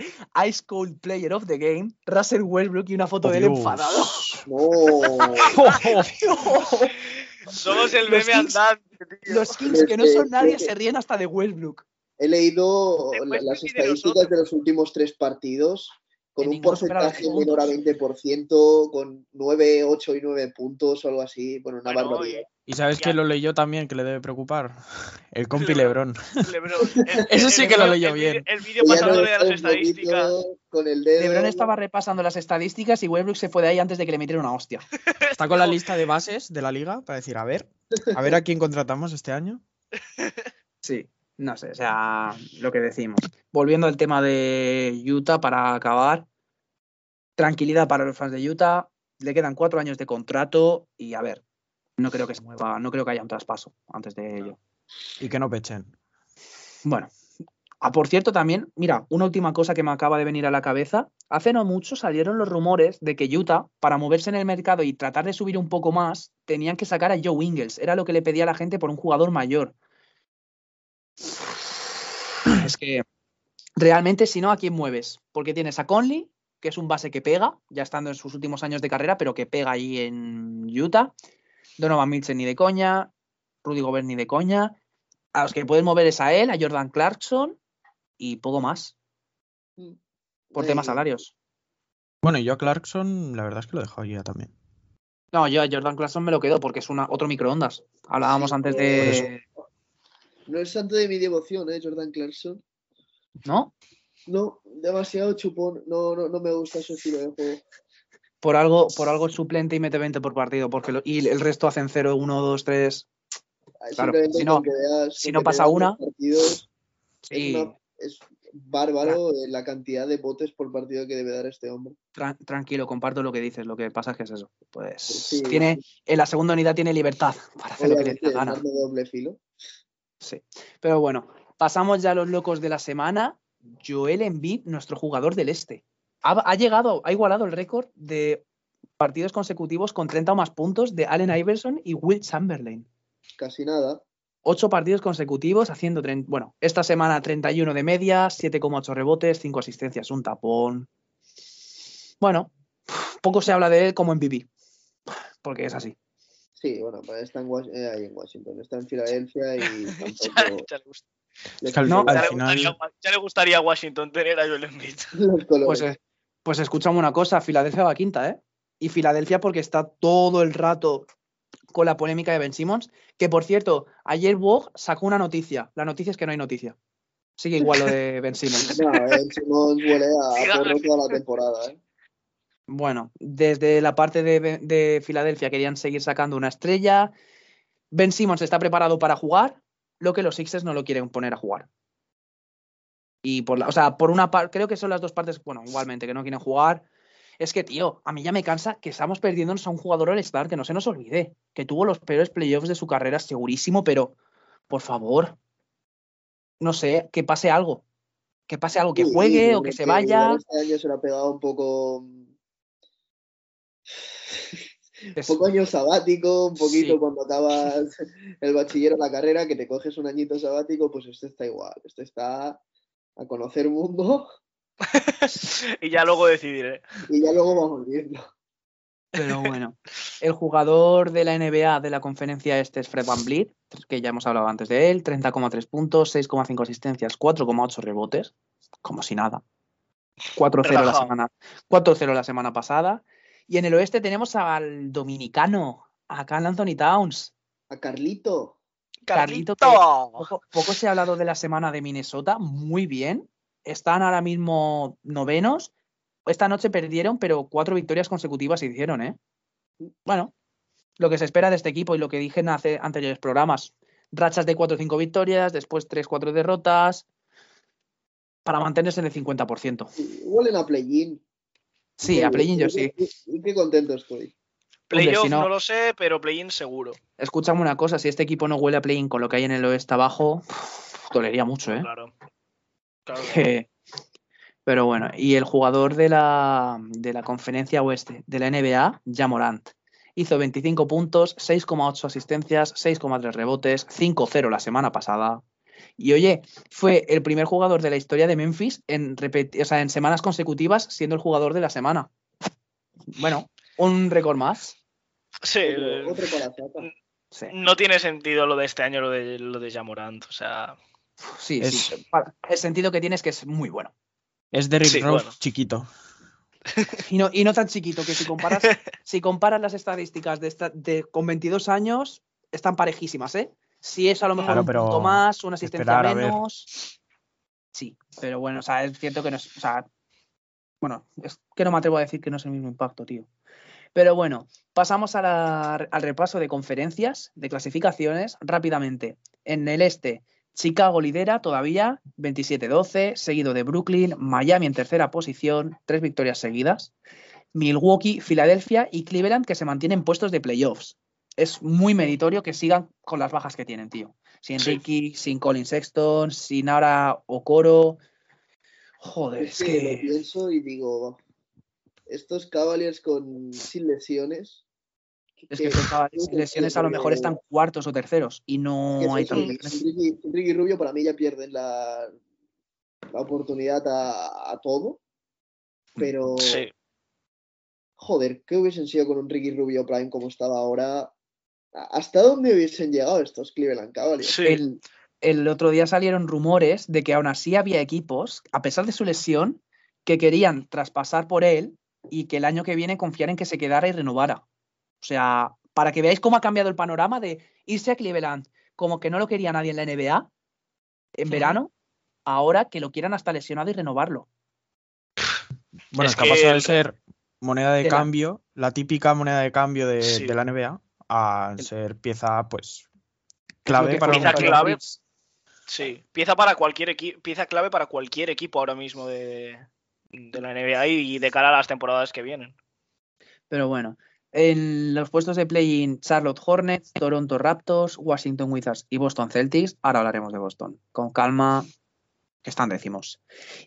S2: Ice Cold Player of the Game, Russell Westbrook y una foto
S3: Oh,
S2: de él
S3: Dios.
S2: enfadado.
S5: No,
S4: Somos el
S2: Los
S4: meme
S2: Kings-
S4: andante, tío.
S2: Los Kings que no son nadie se ríen hasta de Westbrook.
S5: He leído la- las estadísticas de los últimos tres partidos con un porcentaje menor a
S2: puntos.
S5: 20%, con 9, 8 y 9 puntos o algo así. Bueno, una
S4: Bueno,
S5: barbaridad.
S3: ¿Y sabes
S4: Ya.
S3: quién lo leyó también que le debe preocupar? El compi
S4: el-
S3: Ese
S4: el-
S3: sí
S4: el
S3: que lo leyó
S4: el
S3: bien.
S4: vídeo- El vídeo pasándole a
S5: está
S4: las estadísticas.
S5: Con el dedo.
S2: LeBron estaba repasando las estadísticas y Westbrook se fue de ahí antes de que le metieran una hostia.
S3: Está con la lista de bases de la liga para decir, a ver, a ver a quién contratamos este año.
S2: Sí, no sé, o sea, lo que decimos. Volviendo al tema de Utah para acabar. Tranquilidad para los fans de Utah. Le quedan cuatro años de contrato y a ver, no creo que se mueva, no creo que haya un traspaso antes de ello.
S3: Y que no pechen.
S2: Bueno, ah, por cierto, también, mira, una última cosa que me acaba de venir a la cabeza. Hace no mucho salieron los rumores de que Utah, para moverse en el mercado y tratar de subir un poco más, tenían que sacar a Joe Ingles. Era lo que le pedía la gente por un jugador mayor. Es que realmente, si no, ¿a quién mueves? Porque tienes a Conley, que es un base que pega, ya estando en sus últimos años de carrera, pero que pega ahí en Utah. Donovan Mitchell ni de coña. Rudy Gobert ni de coña. A los que puedes mover es a él, a Jordan Clarkson y poco más, por temas
S5: Eh,
S2: salarios.
S3: Bueno, y yo a Clarkson, la verdad es que lo dejo ya también.
S2: No, yo a Jordan Clarkson me lo quedo porque es una, otro microondas. Hablábamos
S5: Sí,
S2: antes
S5: por
S2: de.
S5: No es santo de mi devoción, ¿eh? Jordan Clarkson.
S2: ¿No?
S5: No, demasiado chupón. No, no, no me gusta su estilo de juego.
S2: Por algo, por algo suplente y mete 20 por partido. Porque lo- y el resto hacen 0, 1, 2, 3. Claro, si no-
S5: veas-
S2: si pasa una,
S5: es
S2: Sí.
S5: una- es- bárbaro la cantidad de botes por partido que debe dar este hombre.
S2: Tran- tranquilo, comparto lo que dices. Lo que pasa es que es eso. Pues
S5: Sí.
S2: tiene, en la segunda unidad tiene libertad para hacer lo que le
S5: es
S2: gana.
S5: doble filo.
S2: Sí. Pero bueno, pasamos ya a los locos de la semana. Joel Embiid, nuestro jugador del este. Ha, ha llegado, ha igualado el récord de partidos consecutivos con 30 o más puntos de Allen Iverson y Will Chamberlain.
S5: Casi nada.
S2: Ocho partidos consecutivos haciendo, bueno, esta semana 31 de media, 7,8 rebotes, 5 asistencias, un tapón. Bueno, poco se habla de él como MVP, porque es así.
S5: Sí, bueno, pues está en, eh, ahí en Washington, está en Filadelfia y
S4: Ya,
S5: tampoco
S4: ya le
S5: les
S2: No,
S4: ya le
S3: al final-
S4: gustaría, ya le gustaría a Washington tener a Joel Embiid.
S2: Pues, eh, pues escúchame una cosa, Filadelfia va quinta, ¿eh? Y Filadelfia porque está todo el rato con la polémica de Ben Simmons, que por cierto, ayer Vogue sacó una noticia. La noticia es que no hay noticia. Sigue igual lo de Ben Simmons.
S5: No, eh, Simons huele a porro toda la temporada, ¿eh?
S2: Bueno, desde la parte de, Filadelfia querían seguir sacando una estrella. Ben Simmons está preparado para jugar, lo que los Sixers no lo quieren poner a jugar. Y por la, o sea, por una parte, creo que son las dos partes, bueno, igualmente, que no quieren jugar. Es que, tío, a mí ya me cansa que estamos perdiéndonos a un jugador All-Star, que no se nos olvide, que tuvo los peores playoffs de su carrera, segurísimo, pero, por favor, no sé, que pase algo. Que pase algo, que juegue o que se vaya.
S5: Este año se lo ha pegado un poco. Un
S2: Es-
S5: poco año sabático, un poquito
S2: Sí.
S5: cuando acabas el bachiller o la carrera, que te coges un añito sabático, pues este está igual. Este está a conocer mundo
S4: y ya luego decidiré.
S5: y ya luego vamos viendo.
S2: Pero bueno, el jugador de la NBA de la conferencia este es Fred Van Vliet, que ya hemos hablado antes de él, 30,3 puntos, 6,5 asistencias, 4,8 rebotes, como si nada. 4-0 la
S4: Relajado.
S2: semana, 4-0 la semana pasada. Y en el oeste tenemos al dominicano, a Carl Anthony Towns.
S5: A Carlito.
S2: Carlito,
S4: Carlito.
S2: Poco, poco se ha hablado de la semana de Minnesota, muy bien. Están ahora mismo novenos. Esta noche perdieron, pero cuatro victorias consecutivas hicieron, ¿eh? Bueno, lo que se espera de este equipo y lo que dije en hace anteriores programas. Rachas de 4 o 5 victorias, después 3-4 derrotas, para mantenerse en el 50%.
S5: Huelen a play-in.
S2: Sí, a play-in yo sí.
S5: Y, qué contento estoy.
S4: Playoff
S2: si no-
S4: no... lo sé, pero play-in seguro.
S2: Escúchame una cosa, si este equipo no huele a play-in con lo que hay en el oeste abajo, dolería mucho, ¿eh?
S4: Claro. Claro.
S2: Pero bueno, y el jugador de la, de la conferencia oeste de la NBA, Jamorant, hizo 25 puntos, 6,8 asistencias, 6,3 rebotes, 5-0 la semana pasada. Y oye, fue el primer jugador de la historia de Memphis en, o sea, en semanas consecutivas siendo el jugador de la semana. Bueno, un récord más.
S4: Sí, eh,
S5: Otro, otro para Zapa.
S2: Sí,
S4: no tiene sentido lo de este año, lo de, lo de Jamorant. O sea,
S2: sí,
S3: Es-
S2: sí. El sentido que tiene es que es muy bueno.
S3: Es Derrick
S4: Sí,
S3: Rose
S4: bueno.
S3: chiquito.
S2: Y no, y no tan chiquito, que si comparas, si comparas las estadísticas de esta, de, con 22 años, están parejísimas, ¿eh? Si es a lo mejor
S3: Claro,
S2: un punto más, una asistencia menos. Sí, pero bueno, o sea, es cierto que no es. O sea, bueno, es que no me atrevo a decir que no es el mismo impacto, tío. Pero bueno, pasamos a la- al repaso de conferencias, de clasificaciones, rápidamente. En el este, Chicago lidera todavía 27-12, seguido de Brooklyn, Miami en tercera posición, tres victorias seguidas. Milwaukee, Filadelfia y Cleveland que se mantienen puestos de playoffs. Es muy meritorio que sigan con las bajas que tienen, tío. Sin
S4: Sí.
S2: Ricky, sin Colin Sexton, sin ahora Okoro. Joder,
S5: Es
S2: es
S5: que lo pienso y digo, estos Cavaliers con sin lesiones.
S2: Es que pensaba, sin lesiones a lo mejor están cuartos o terceros y no hay lesiones.
S5: Ricky, Ricky Rubio para mí ya pierden la, la oportunidad a, a todo. Pero,
S4: sí.
S5: joder, ¿qué hubiesen sido con un Ricky Rubio Prime como estaba ahora? ¿Hasta dónde hubiesen llegado estos Cleveland Cavaliers?
S4: Sí.
S2: El, el otro día salieron rumores de que aún así había equipos, a pesar de su lesión, que querían traspasar por él y que el año que viene confiar en que se quedara y renovara. O sea, para que veáis cómo ha cambiado el panorama de irse a Cleveland como que no lo quería nadie en la NBA en verano, ahora que lo quieran hasta lesionado y renovarlo.
S3: Bueno,
S4: Es
S3: que ha pasado de ser moneda de
S2: de la-
S3: cambio, la típica moneda de cambio de,
S4: Sí.
S3: de la NBA, a ser pieza, pues, clave para
S4: Pieza clave. Sí, pieza para cualquier equipo, pieza clave para cualquier equipo ahora mismo de, de la NBA y de cara a las temporadas que vienen.
S2: Pero bueno, en los puestos de play-in, Charlotte Hornets, Toronto Raptors, Washington Wizards y Boston Celtics. Ahora hablaremos de Boston. Con calma, que están décimos.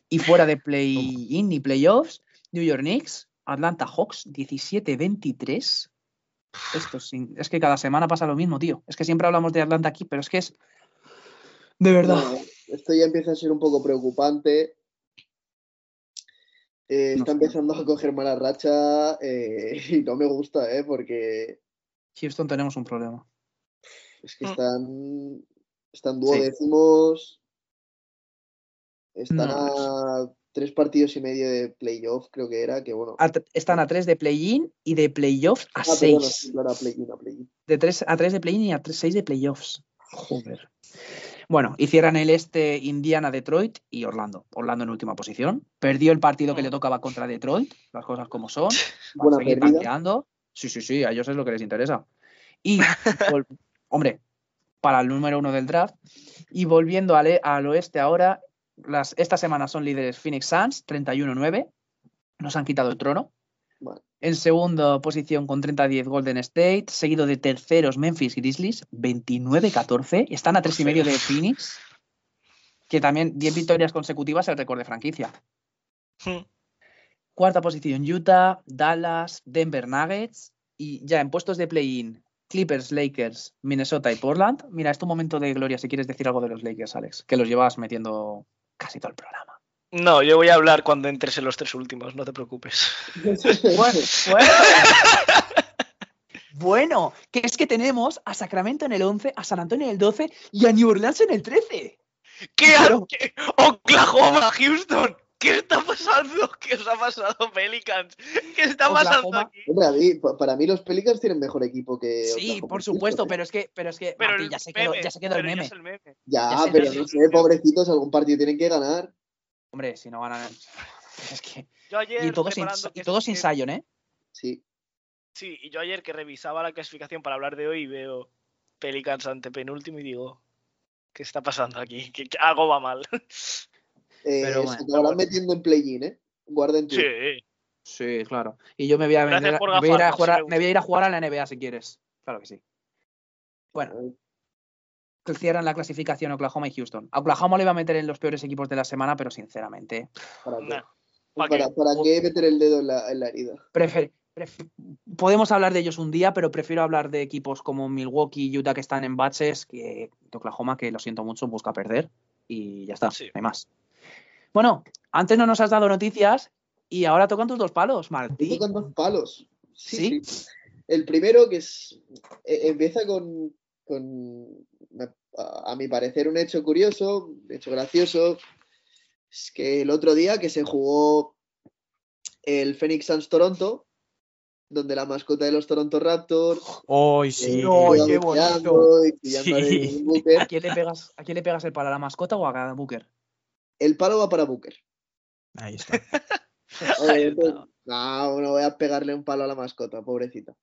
S2: Y fuera de play-in y playoffs, New York Knicks, Atlanta Hawks, 17-23. Esto es, sin- es que cada semana pasa lo mismo, tío. Es que siempre hablamos de Atlanta aquí, pero es que es. De verdad.
S5: Esto ya empieza a ser un poco preocupante. Eh,
S2: No
S5: está
S2: sé.
S5: empezando a coger mala racha eh, y no me gusta, ¿eh? Porque
S2: Houston tenemos un problema.
S5: es que
S4: Mm.
S5: están, están duodécimos, están
S2: No,
S5: a tres partidos y medio de playoff, creo que era, que bueno.
S2: A están a 3 de play-in y de playoffs a
S5: Ah, perdona,
S2: 6.
S5: sí, claro, a play-in, a.
S2: De 3 a 3 de play-in y a 6 de playoffs. Joder. Bueno, y cierran el este Indiana, Detroit y Orlando. Orlando en última posición. Perdió el partido que le tocaba contra Detroit, las cosas como son. Van
S5: Buena
S2: a seguir tanqueando. Sí, sí, sí, a ellos es lo que les interesa. Y, hombre, para el número uno del draft. Y volviendo al, al oeste ahora, las, esta semana son líderes Phoenix Suns, 31-9. Nos han quitado el trono. En segunda posición con 30-10 Golden State, seguido de terceros Memphis Grizzlies, 29-14. Están a tres y medio de Phoenix, que también 10 victorias consecutivas el récord de franquicia.
S4: Hmm.
S2: Cuarta posición Utah, Dallas, Denver Nuggets y ya en puestos de play-in Clippers, Lakers, Minnesota y Portland. Mira, es tu momento de gloria si quieres decir algo de los Lakers, Alex, que los llevas metiendo casi todo el programa.
S4: No, yo voy a hablar cuando entres en los tres últimos, no te preocupes.
S2: Bueno, bueno. Bueno, que es que tenemos a Sacramento en el 11, a San Antonio en el 12 y a New Orleans en el 13.
S4: ¿Qué,
S2: Pero-
S4: qué- Oklahoma, Houston? ¿Qué está pasando? ¿Qué os ha pasado, Pelicans? ¿Qué está pasando
S2: Oklahoma.
S4: aquí?
S5: Hombre, a mí- pa- para mí los Pelicans tienen mejor equipo que.
S2: Sí,
S5: Oklahoma
S2: por supuesto,
S5: ¿eh?
S2: pero es que, pero es que
S4: Pero
S2: ya, se quedó,
S4: meme,
S2: ya se quedó el meme.
S4: es el meme.
S5: Ya, pero no
S2: sé.
S5: pobrecitos, algún partido tienen que ganar.
S2: Hombre, si no ganan. Es que.
S4: Yo ayer
S2: Y todo sin,
S4: que-
S2: y todo sin
S4: que-
S2: Sion, ¿eh?
S5: Sí.
S4: Sí, y yo ayer que revisaba la clasificación para hablar de hoy veo Pelicans ante penúltimo y digo, ¿qué está pasando aquí? Que algo va mal.
S5: Eh,
S2: Pero
S5: se
S2: bueno,
S5: acabarán
S4: bueno.
S5: metiendo en play-in, ¿eh? Guarden tu.
S4: Sí.
S2: Sí, claro. Y yo me voy a, vender- me voy a ir a jugar, a-
S4: me
S2: me voy a ir a jugar a la NBA si quieres. Claro que sí. Bueno, cierran la clasificación Oklahoma y Houston. A Oklahoma le iba a meter en los peores equipos de la semana, pero sinceramente,
S5: ¿Para qué?
S4: Nah.
S5: ¿Para,
S4: ¿Para qué?
S5: para qué meter el dedo en la, en la herida?
S2: prefer- pref- podemos hablar de ellos un día, pero prefiero hablar de equipos como Milwaukee y Utah que están en baches que de Oklahoma, que lo siento mucho, busca perder. Y ya está,
S4: Sí.
S2: no hay más. Bueno, antes no nos has dado noticias y ahora tocan tus dos palos,
S5: Me
S2: Martí.
S5: tocan dos palos.
S2: ¿Sí?
S5: El primero que es. eh, empieza con. a, a mi parecer, un hecho curioso, un hecho gracioso. Es que el otro día que se jugó el Phoenix Suns Toronto, donde la mascota de los Toronto Raptors.
S3: Hoy
S5: eh,
S3: sí.
S2: Qué bonito.
S5: a
S3: Sí.
S5: Devin Booker.
S2: ¿A quién le pegas, a quién le pegas el palo? ¿A la mascota o a Booker?
S5: El palo va para Booker.
S3: Ahí está.
S5: No, no voy a pegarle un palo a la mascota, pobrecita.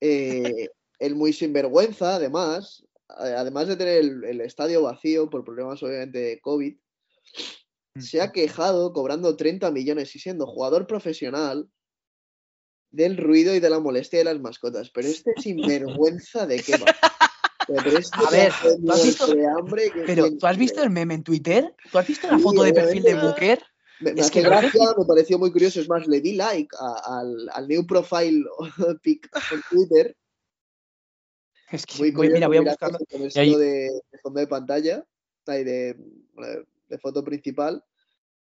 S5: Eh, el muy sinvergüenza, además, a- además de tener el, el estadio vacío por problemas obviamente de COVID, se ha quejado cobrando 30 millones y siendo jugador profesional del ruido y de la molestia de las mascotas. Pero este sinvergüenza de qué va. Pero este
S2: A ver, ¿tú has visto-
S5: muerto de hambre que
S2: Pero, ¿tú has visto el meme en Twitter? ¿Tú has visto la
S5: Sí,
S2: foto de perfil de. Booker?
S5: Me, me
S2: Es
S5: hace
S2: que
S5: gracia, me pareció muy curioso. Es más, le di like a- al, al new profile pic en Twitter.
S2: Es que,
S5: Muy
S2: voy- mira,
S5: curioso,
S2: voy a buscarlo.
S5: con
S3: ahí-
S5: estilo de, de fondo de pantalla, de, foto principal.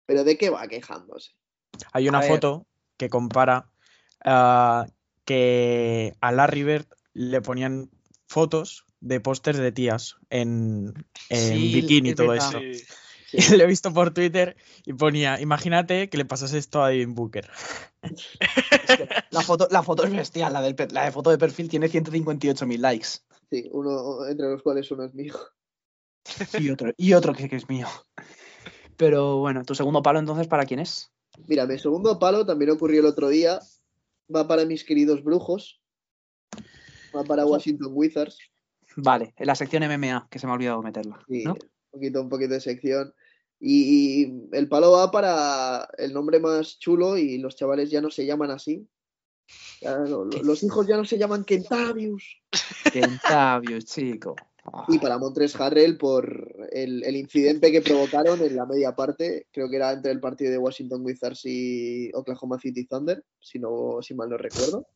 S5: Pero ¿de qué va quejándose?
S3: Hay una
S2: A ver.
S3: foto que compara ah, que a Larry Bird le ponían fotos de pósters de tías en, en
S2: Sí,
S3: bikini y todo
S2: verdad.
S3: eso.
S4: Sí.
S3: Y lo he visto por Twitter y ponía, imagínate que le pasase esto a Devin Booker.
S2: Es que la, foto, la foto es bestial. La, del, la de foto de perfil tiene 158.000 likes.
S5: Sí, uno, entre los cuales uno es mío.
S2: Y otro, y otro que, que es mío. Pero bueno, tu segundo palo entonces, ¿para quién es?
S5: Mira, mi segundo palo también ocurrió el otro día. Va para mis queridos brujos. Va para Washington Wizards.
S2: Vale, en la sección MMA, que se me ha olvidado meterla.
S5: Sí,
S2: ¿no?
S5: poquito, un poquito de sección. Y, y el palo va para el nombre más chulo y los chavales ya no se llaman así. Ya no- lo- los hijos ya no se llaman Kentavius.
S2: Kentavius, chico. Ah,
S5: Y para Montres Harrell por el, el incidente que provocaron en la media parte, creo que era entre el partido de Washington Wizards y Oklahoma City Thunder, si, no, si mal no recuerdo,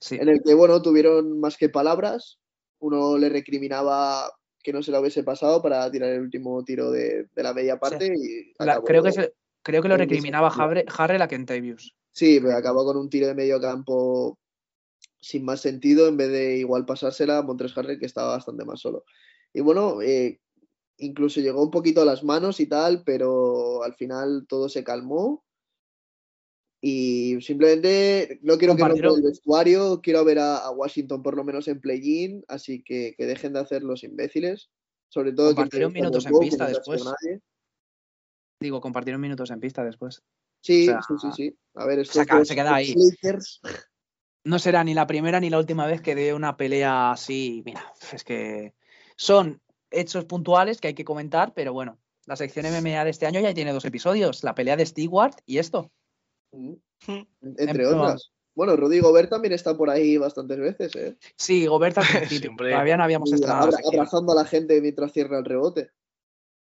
S2: sí.
S5: en el que, bueno, tuvieron más que palabras. Uno le recriminaba que no se la hubiese pasado para tirar el último tiro de, de la media parte y
S2: La-
S5: acabó-
S2: creo, que se- creo que lo recriminaba Harrell a Kentavius.
S5: Sí, pero acabó con un tiro de medio campo sin más sentido en vez de igual pasársela a Montres Harrell que estaba bastante más solo. Y bueno, eh, incluso llegó un poquito a las manos y tal, pero al final todo se calmó. Y simplemente no quiero que rompa el vestuario, quiero ver a, a Washington por lo menos en play-in, así que que dejen de hacer los imbéciles. Sobre todo
S2: Compartieron
S5: que
S2: minutos en pista después. Digo, compartieron minutos en pista después.
S5: Sí,
S2: O sea,
S5: sí, sí, sí. A ver, estos
S2: se acaba- se queda ahí.
S5: Lakers,
S2: No será ni la primera ni la última vez que dé una pelea así. Mira, es que son hechos puntuales que hay que comentar, pero bueno, la sección MMA de este año ya tiene dos episodios: la pelea de Stewart y esto.
S5: Entre otras. Bueno, Rudy Gobert también está por ahí bastantes veces, ¿eh?
S2: Sí, Gobert al principio.
S4: Siempre.
S2: Todavía no habíamos
S5: abra-
S2: sección.
S5: abrazando a la gente mientras cierra el rebote.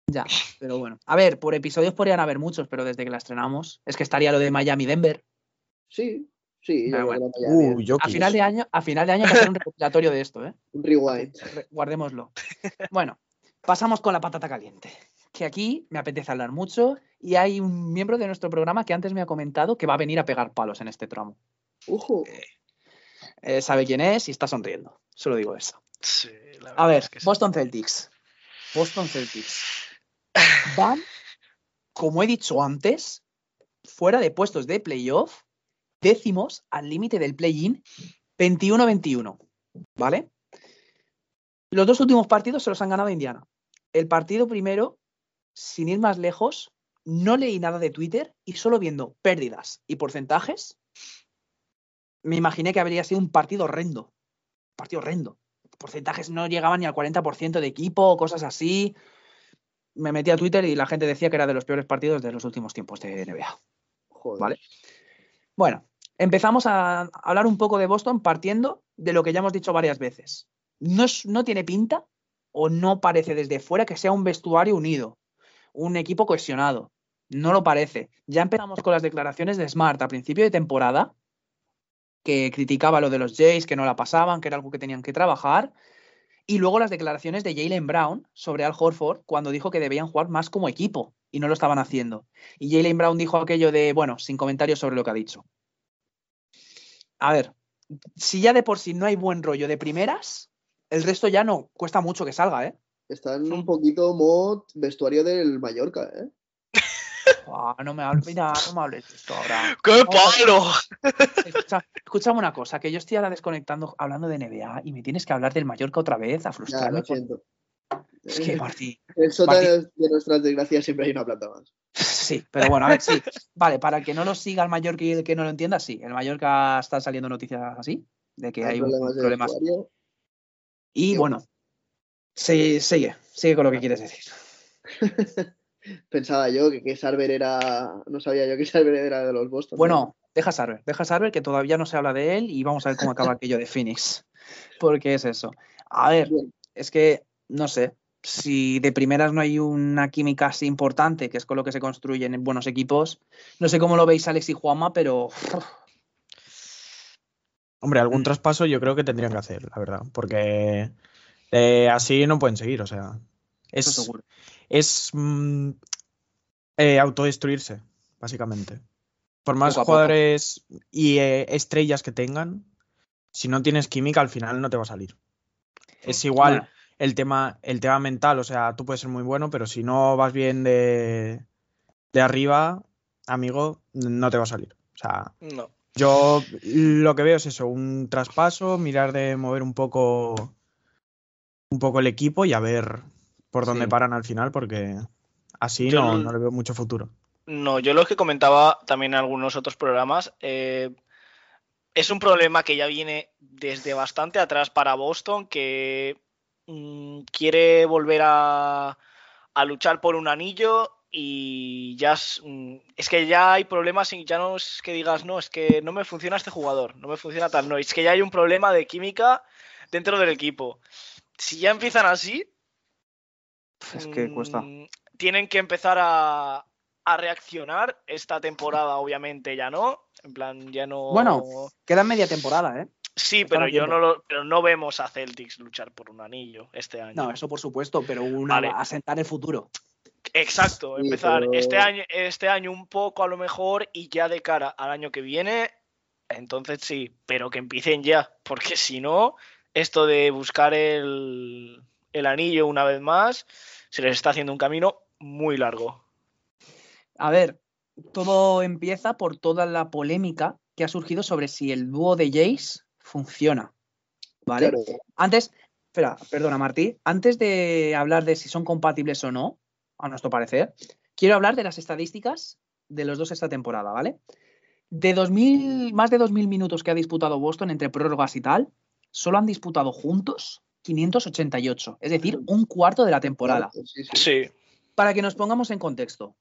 S2: Ya, pero bueno. A ver, por episodios podrían haber muchos, pero desde que la estrenamos, es que estaría lo de Miami-Denver.
S5: Sí, sí, yo
S2: bueno.
S3: Uh,
S2: A final de año, a final de año hay que hacer un recopilatorio de esto, ¿eh?
S5: Un rewind.
S2: Re- Guardémoslo. Bueno, pasamos con la patata caliente. Que aquí me apetece hablar mucho y hay un miembro de nuestro programa que antes me ha comentado que va a venir a pegar palos en este tramo.
S5: Ojo.
S2: Eh, sabe quién es y está sonriendo. Solo digo eso.
S4: Sí, la
S2: A ver,
S4: es que sí.
S2: Boston Celtics. Boston Celtics. Van, como he dicho antes, fuera de puestos de playoff, décimos al límite del play-in 21-21. ¿Vale? Los dos últimos partidos se los han ganado Indiana. El partido primero, sin ir más lejos, no leí nada de Twitter y solo viendo pérdidas y porcentajes, me imaginé que habría sido un partido horrendo. Partido horrendo porcentajes no llegaban ni al 40% de equipo cosas así. Me metí a Twitter y la gente decía que era de los peores partidos de los últimos tiempos de NBA.
S5: Joder.
S2: Vale. Bueno, empezamos a hablar un poco de Boston partiendo de lo que ya hemos dicho varias veces. No, es- no tiene pinta o no parece desde fuera que sea un vestuario unido, un equipo cohesionado. No lo parece. Ya empezamos con las declaraciones de Smart a principio de temporada, que criticaba lo de los Jays, que no la pasaban, que era algo que tenían que trabajar. Y luego las declaraciones de Jalen Brown sobre Al Horford cuando dijo que debían jugar más como equipo y no lo estaban haciendo. Y Jalen Brown dijo aquello de, bueno, sin comentarios sobre lo que ha dicho. A ver, si ya de por sí no hay buen rollo de primeras, el resto ya no cuesta mucho que salga, ¿eh?
S5: Están un poquito mod vestuario del Mallorca, ¿eh?
S2: Ah, no me hables, mira, no me hables de esto ahora.
S4: ¡Qué palo!
S2: Escucha, escúchame una cosa, que yo estoy ahora desconectando hablando de NBA y me tienes que hablar del Mallorca otra vez a
S5: Ya,
S2: frustrarme.
S5: lo
S2: por-
S5: siento.
S2: Es que, Martí,
S5: En el sótano
S2: Martín.
S5: de nuestras desgracias siempre hay una planta más.
S2: Sí, pero bueno, a ver, sí. Vale, para el que no lo siga el Mallorca y el que no lo entienda, sí. El Mallorca está saliendo noticias así, de que hay, un-
S5: problemas de
S2: problemas.
S5: vestuario.
S2: Y bueno, sí, sigue, sigue con lo que quieres decir.
S5: Pensaba yo que, que Sarver era. No sabía yo que Sarver era de los Boston.
S2: Bueno, deja Sarver, deja Sarver, que todavía no se habla de él y vamos a ver cómo acaba aquello de Phoenix. Porque es eso. A ver,
S5: Bien.
S2: es que, no sé, si de primeras no hay una química así importante, que es con lo que se construyen en buenos equipos, no sé cómo lo veis Alex y Juanma, pero
S3: Hombre, algún
S2: Mm.
S3: traspaso yo creo que tendrían que hacer, la verdad. Porque eh, así no pueden seguir, o sea.
S2: eso
S3: Es,
S2: seguro.
S3: es mm, eh, autodestruirse, básicamente. Por más
S2: Poco a poco.
S3: jugadores y eh, estrellas que tengan, si no tienes química, al final no te va a salir. Es igual
S2: Bueno,
S3: el tema, el tema mental, o sea, tú puedes ser muy bueno, pero si no vas bien de, de arriba, amigo, no te va a salir. O sea,
S4: No.
S3: yo lo que veo es eso, un traspaso, mirar de mover un poco un poco el equipo y a ver por dónde
S2: Sí.
S3: paran al final, porque así
S4: Yo
S3: no, no le veo mucho futuro.
S4: No, yo lo que comentaba también en algunos otros programas, eh, es un problema que ya viene desde bastante atrás para Boston, que mm, quiere volver a, a luchar por un anillo y ya es, mm, es que ya hay problemas y ya no es que digas, no, es que no me funciona este jugador, no me funciona tal, no, es que ya hay un problema de química dentro del equipo. Si ya empiezan así,
S2: Es que cuesta.
S4: mm, tienen que empezar a, a reaccionar. Esta temporada, obviamente, ya no. En plan, ya no.
S2: Bueno, Queda media temporada, ¿eh?
S4: sí, pero yo no lo, pero no vemos a Celtics luchar por un anillo este año.
S2: No, eso por supuesto, pero una
S4: Vale.
S2: asentar el futuro.
S4: Exacto,
S5: Sí,
S4: empezar
S5: pero-
S4: este año, este año un poco a lo mejor y ya de cara al año que viene, entonces sí, pero que empiecen ya, porque si no, esto de buscar el, el anillo una vez más, se les está haciendo un camino muy largo.
S2: A ver, todo empieza por toda la polémica que ha surgido sobre si el dúo de Jace funciona. ¿Vale?
S5: Claro,
S2: Antes, espera, perdona Martí, antes de hablar de si son compatibles o no, a nuestro parecer, quiero hablar de las estadísticas de los dos esta temporada, ¿vale? De 2000, más de 2.000 minutos que ha disputado Boston entre prórrogas y tal, solo han disputado juntos 588, es decir, un cuarto de la temporada.
S5: sí, sí.
S4: Sí,
S2: Para que nos pongamos en contexto,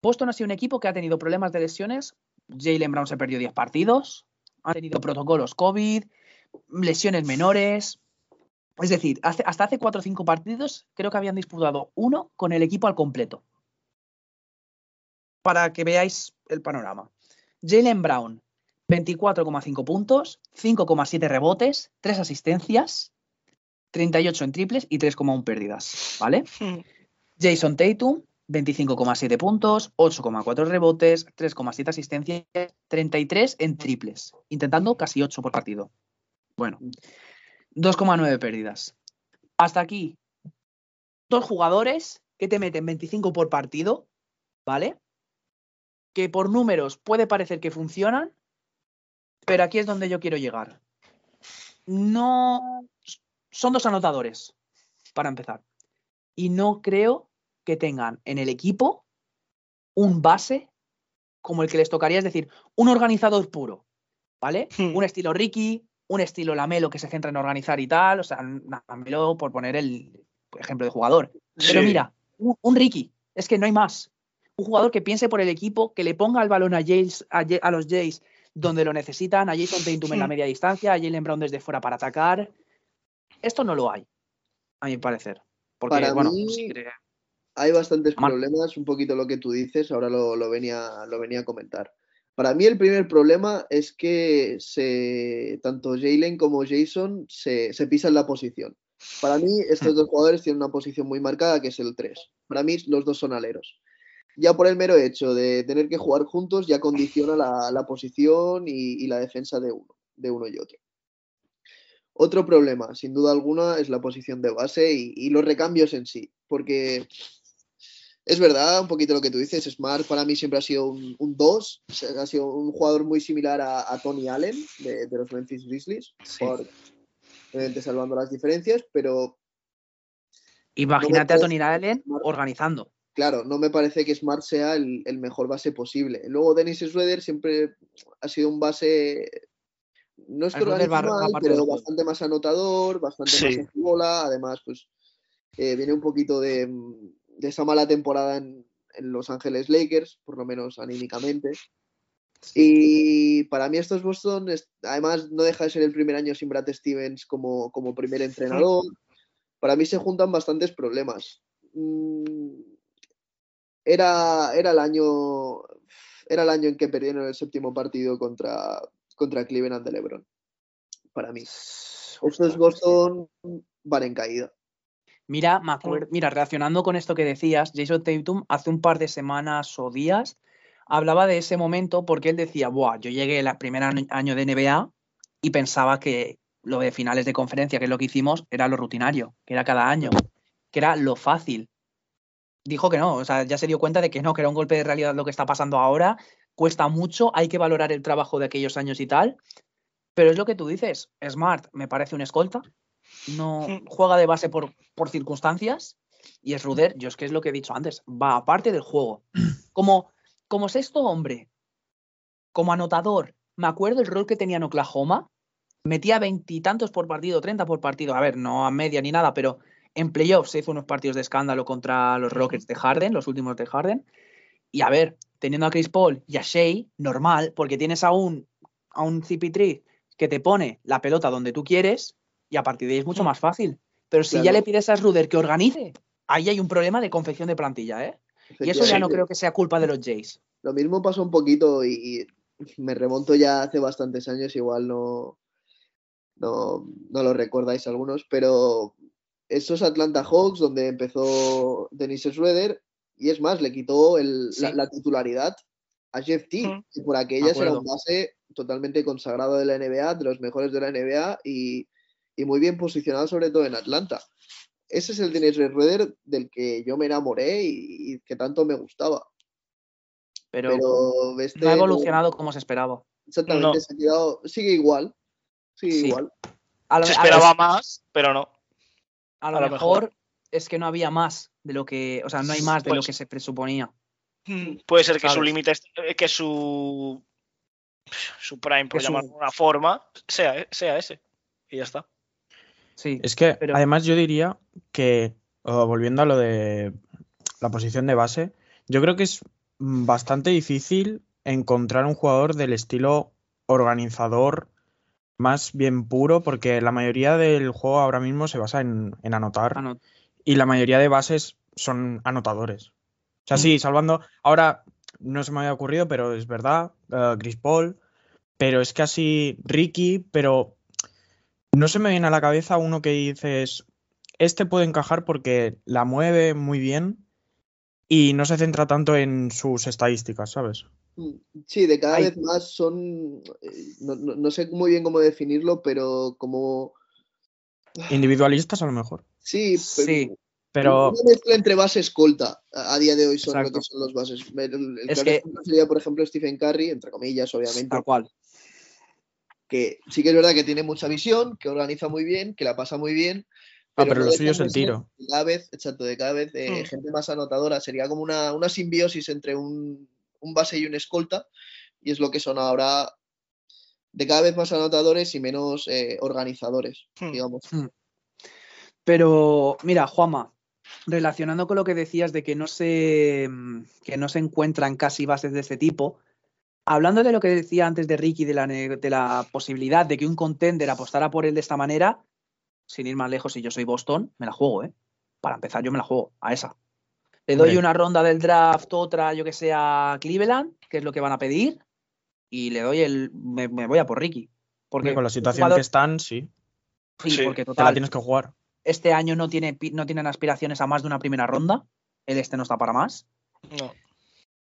S2: Boston ha sido un equipo que ha tenido problemas de lesiones. Jalen Brown se perdió 10 partidos, ha tenido protocolos COVID, lesiones menores. Es decir, hace- hasta hace 4 o 5 partidos creo que habían disputado uno con el equipo al completo. Para que veáis el panorama. Jalen Brown, 24,5 puntos, 5,7 rebotes, 3 asistencias, 38 en triples y 3,1 pérdidas. ¿Vale? Jason Tatum, 25,7 puntos, 8,4 rebotes, 3,7 asistencias, 33 en triples, intentando casi 8 por partido. Bueno, 2,9 pérdidas. Hasta aquí, dos jugadores que te meten 25 por partido, ¿vale? Que por números puede parecer que funcionan, pero aquí es donde yo quiero llegar. No. Son dos anotadores, para empezar. Y no creo que tengan en el equipo un base como el que les tocaría, es decir, un organizador puro, ¿vale?
S4: Hmm.
S2: Un estilo Ricky, un estilo Lamelo que se centra en organizar y tal, o sea, Lamelo por poner el ejemplo de jugador. Pero mira, un, un Ricky, es que no hay más. Un jugador que piense por el equipo, que le ponga el balón a, Jays, a los Jays donde lo necesitan, a Jason Tatum en la
S4: Hmm.
S2: media distancia, a Jalen Brown desde fuera para atacar. Esto no lo hay, a mi parecer. Porque,
S5: Para
S2: bueno,
S5: mí-
S2: sí, cre-
S5: Hay bastantes
S2: Mal.
S5: problemas, un poquito lo que tú dices, ahora lo, lo venía, lo venía a comentar. Para mí el primer problema es que se, tanto Jalen como Jason se, se pisan la posición. Para mí estos dos jugadores tienen una posición muy marcada que es el 3. Para mí los dos son aleros. Ya por el mero hecho de tener que jugar juntos ya condiciona la, la posición y, y la defensa de uno, de uno y otro. Otro problema, sin duda alguna, es la posición de base y, y los recambios en sí, porque es verdad, un poquito lo que tú dices, Smart para mí siempre ha sido un 2, ha sido un jugador muy similar a, a Tony Allen de, de los Memphis Grizzlies,
S2: Sí.
S5: por- salvando las diferencias, pero
S2: Imagínate a Tony Allen organizando.
S5: Claro, no me parece que Smart sea el, el mejor base posible. Luego Dennis Schroeder siempre ha sido un base, no es que mal, pero bastante más anotador, bastante más en bola, además pues eh, viene un poquito de, de esa mala temporada en, en Los Ángeles Lakers, por lo menos anímicamente. Y para mí estos Boston, es- además no deja de ser el primer año sin Brad Stevens como, como primer entrenador. Para mí se juntan bastantes problemas. Mm, Era, era el año era el año en que perdieron el séptimo partido contra, contra Cleveland de LeBron. Para mí. Estos Boston van en caída.
S2: Mira, me acuerdo, mira, relacionando con esto que decías, Jason Tatum hace un par de semanas o días hablaba de ese momento porque él decía, Buah, yo llegué el primer año de NBA y pensaba que lo de finales de conferencia, que es lo que hicimos, era lo rutinario, que era cada año, que era lo fácil. Dijo que no, o sea, ya se dio cuenta de que no, que era un golpe de realidad lo que está pasando ahora, cuesta mucho, hay que valorar el trabajo de aquellos años y tal, pero es lo que tú dices, Smart me parece un escolta, no
S4: Mm.
S2: juega de base por, por circunstancias y es Ruder, yo es que es lo que he dicho antes, va aparte del juego. Como, como sexto hombre, como anotador, me acuerdo el rol que tenía en Oklahoma, metía veintitantos por partido, treinta por partido, a ver, no a media ni nada, pero En playoffs se hizo unos partidos de escándalo contra los Rockets de Harden, los últimos de Harden. Y a ver, teniendo a Chris Paul y a Shea, normal, porque tienes a un, a un CP3 que te pone la pelota donde tú quieres y a partir de ahí es mucho más fácil. Pero si ya le pides a Ruder que organice, ahí hay un problema de confección de plantilla, ¿eh? Y eso ya no creo que sea culpa de los Jays.
S5: Lo mismo pasó un poquito y, y me remonto ya hace bastantes años, igual no, no, no lo recordáis algunos, pero esos Atlanta Hawks donde empezó Dennis Schroeder y es más, le quitó el- la,
S2: Sí.
S5: la titularidad a Jeff T,
S4: Mm.
S5: que por aquellas era un base totalmente consagrado de la NBA, de los mejores de la NBA y, y muy bien posicionado sobre todo en Atlanta. Ese es el Dennis Schroeder del que yo me enamoré y, y que tanto me gustaba.
S2: Pero,
S5: Pero este
S2: no ha evolucionado como se esperaba.
S5: Exactamente,
S4: No.
S5: se ha quedado, sigue igual. Sigue
S2: Sí.
S5: igual.
S2: A lo,
S4: Se
S2: a lo-
S4: esperaba más, pero no.
S2: A lo
S4: a lo
S2: mejor,
S4: mejor.
S2: es que no había más de lo que, o sea, no hay más de lo
S4: Pues-
S2: que se presuponía.
S4: Puede ser que su límite, eh, que su su prime, por llamarlo de una forma, sea, sea ese. Y ya está.
S2: Sí.
S3: Es que
S2: Pero-
S3: además yo diría que, volviendo a lo de la posición de base, yo creo que es mm, bastante difícil encontrar un jugador del estilo organizador más bien puro, porque la mayoría del juego ahora mismo se basa en, en anotar
S2: no.
S3: y la mayoría de bases son anotadores. O sea,
S2: Mm.
S3: sí, salvando. Ahora no se me había ocurrido, pero es verdad. eh, Chris Paul. Pero es casi Ricky, pero no se me viene a la cabeza uno que dices. Este puede encajar porque la mueve muy bien y no se centra tanto en sus estadísticas, ¿sabes?
S5: Sí, de cada
S2: Hay-
S5: vez más son, eh, no, no- no sé muy bien cómo definirlo, pero como,
S3: Individualistas a lo mejor.
S5: sí, pe-
S2: Sí,
S3: Pero
S5: una mezcla entre base escolta a, día de hoy son lo que son los bases. El, el
S2: Es
S5: claro
S2: que-
S5: sería, por ejemplo, Stephen Curry, entre comillas, obviamente,
S2: tal cual.
S5: que sí que es verdad que tiene mucha visión, que organiza muy bien, que la pasa muy bien.
S3: Ah, pero lo suyo es el tiro.
S5: Cada vez, exacto, de cada vez eh,
S4: Mm.
S5: gente más anotadora. Sería como una, una simbiosis entre un, un base y un escolta, y es lo que son ahora de cada vez más anotadores y menos eh, organizadores,
S4: Hmm.
S5: digamos.
S2: Pero, mira, Juanma, relacionando con lo que decías de que no se, que no se encuentran casi bases de este tipo, hablando de lo que decía antes de Ricky, de la, de la posibilidad de que un contender apostara por él de esta manera, sin ir más lejos, si yo soy Boston, me la juego, ¿eh? Para empezar, yo me la juego a esa. Le doy una ronda del draft, otra, yo que sé, a Cleveland, que es lo que van a pedir, y le doy el. Me, me voy a por Ricky. Porque
S3: con la situación
S2: jugador-
S3: que están, sí,
S2: sí,
S4: Sí,
S2: porque
S3: te la
S2: total,
S3: tienes que jugar.
S2: este año no, tiene, no tienen aspiraciones a más de una primera ronda. El este no está para más.
S4: No.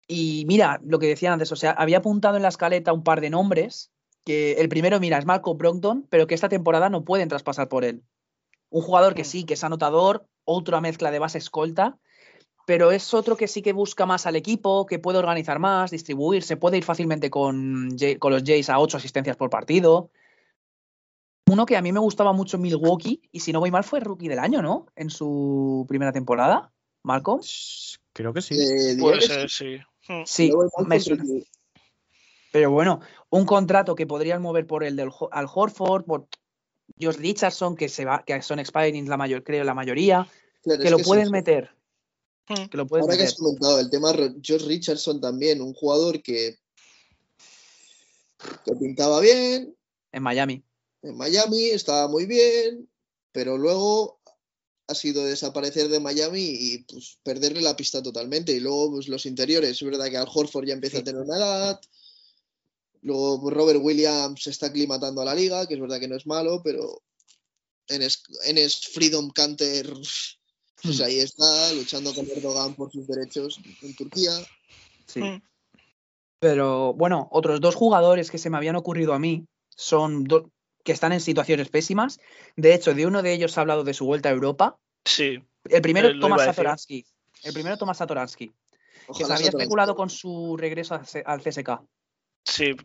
S2: Y mira, lo que decían antes, o sea, había apuntado en la escaleta un par de nombres. Que el primero, mira, es Marco Brogdon, pero que esta temporada no pueden traspasar por él. Un jugador que
S4: Mm.
S2: sí, que es anotador, otra mezcla de base escolta, pero es otro que sí que busca más al equipo, que puede organizar más, distribuir, se puede ir fácilmente con, con los Jays a ocho asistencias por partido. Uno que a mí me gustaba mucho en Milwaukee, y si no voy mal, fue rookie del año, ¿no? En su primera temporada, Malcolm.
S3: Creo que sí.
S5: Eh,
S4: Puede ser,
S5: sí.
S4: sí. Hmm.
S2: Sí,
S5: No
S2: me suena. Pero bueno, un contrato que podrían mover por el del al Horford, por Josh Richardson, que se va, que son expiring la mayor, creo la mayoría,
S5: Claro,
S2: que lo pueden
S5: sí.
S2: meter. Que lo puedes
S5: Ahora que has comentado el tema Josh Richardson también, un jugador que, que pintaba bien,
S2: En Miami.
S5: en Miami estaba muy bien, pero luego ha sido desaparecer de Miami y pues perderle la pista totalmente. Y luego pues, los interiores, es verdad que Al Horford ya empieza
S2: Sí.
S5: a tener una edad. Luego pues, Robert Williams se está aclimatando a la liga, que es verdad que no es malo, pero Enes, Enes Freedom Canter, pues
S2: Hmm.
S5: ahí está, luchando con Erdogan por sus derechos en Turquía.
S2: Sí.
S4: Hmm.
S2: Pero bueno, otros dos jugadores que se me habían ocurrido a mí son do- que están en situaciones pésimas. De hecho, de uno de ellos ha hablado de su vuelta a Europa.
S4: Sí.
S2: El primero,
S4: Eh,
S2: Tomás. Satoransky. El primero, Tomás Satoransky. Que se había especulado con su regreso al CSK.
S4: Sí.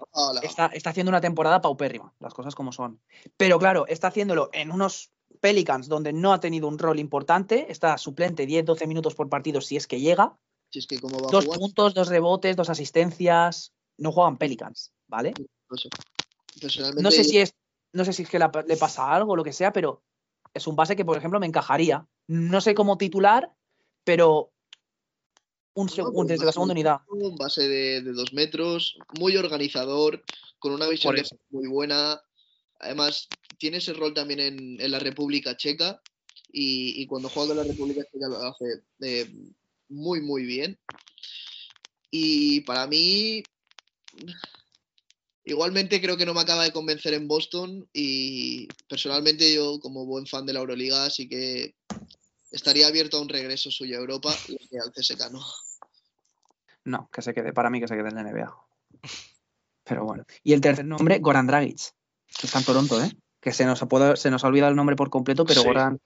S2: Está, está haciendo una temporada paupérrima, las cosas como son. Pero claro, está haciéndolo en unos Pelicans donde no ha tenido un rol importante, está suplente 10-12 minutos por partido si es que llega,
S5: Si es que va a
S2: dos puntos, dos rebotes, dos asistencias, no juegan Pelicans, ¿vale?
S5: no sé. Personalmente,
S2: No sé si es, no sé si es que la- le pasa algo o lo que sea, pero es un base que, por ejemplo, me encajaría. No sé cómo titular, pero un
S5: No,
S2: desde la segunda unidad.
S5: Un base de, de dos metros, muy organizador, con una visión muy buena. Además, tiene ese rol también en, la República Checa y, cuando juega con la República Checa lo hace eh, muy, muy bien. Y para mí, igualmente creo que no me acaba de convencer en Boston y personalmente yo como buen fan de la Euroliga sí que estaría abierto a un regreso suyo a Europa y al CSK no.
S2: No, que se quede, para mí que se quede en la NBA. Pero bueno. Y el tercer nombre, Goran Dragic, que está en Toronto, ¿eh? Que se nos se nos ha olvidado el nombre por completo, pero
S4: Sí.
S2: Goran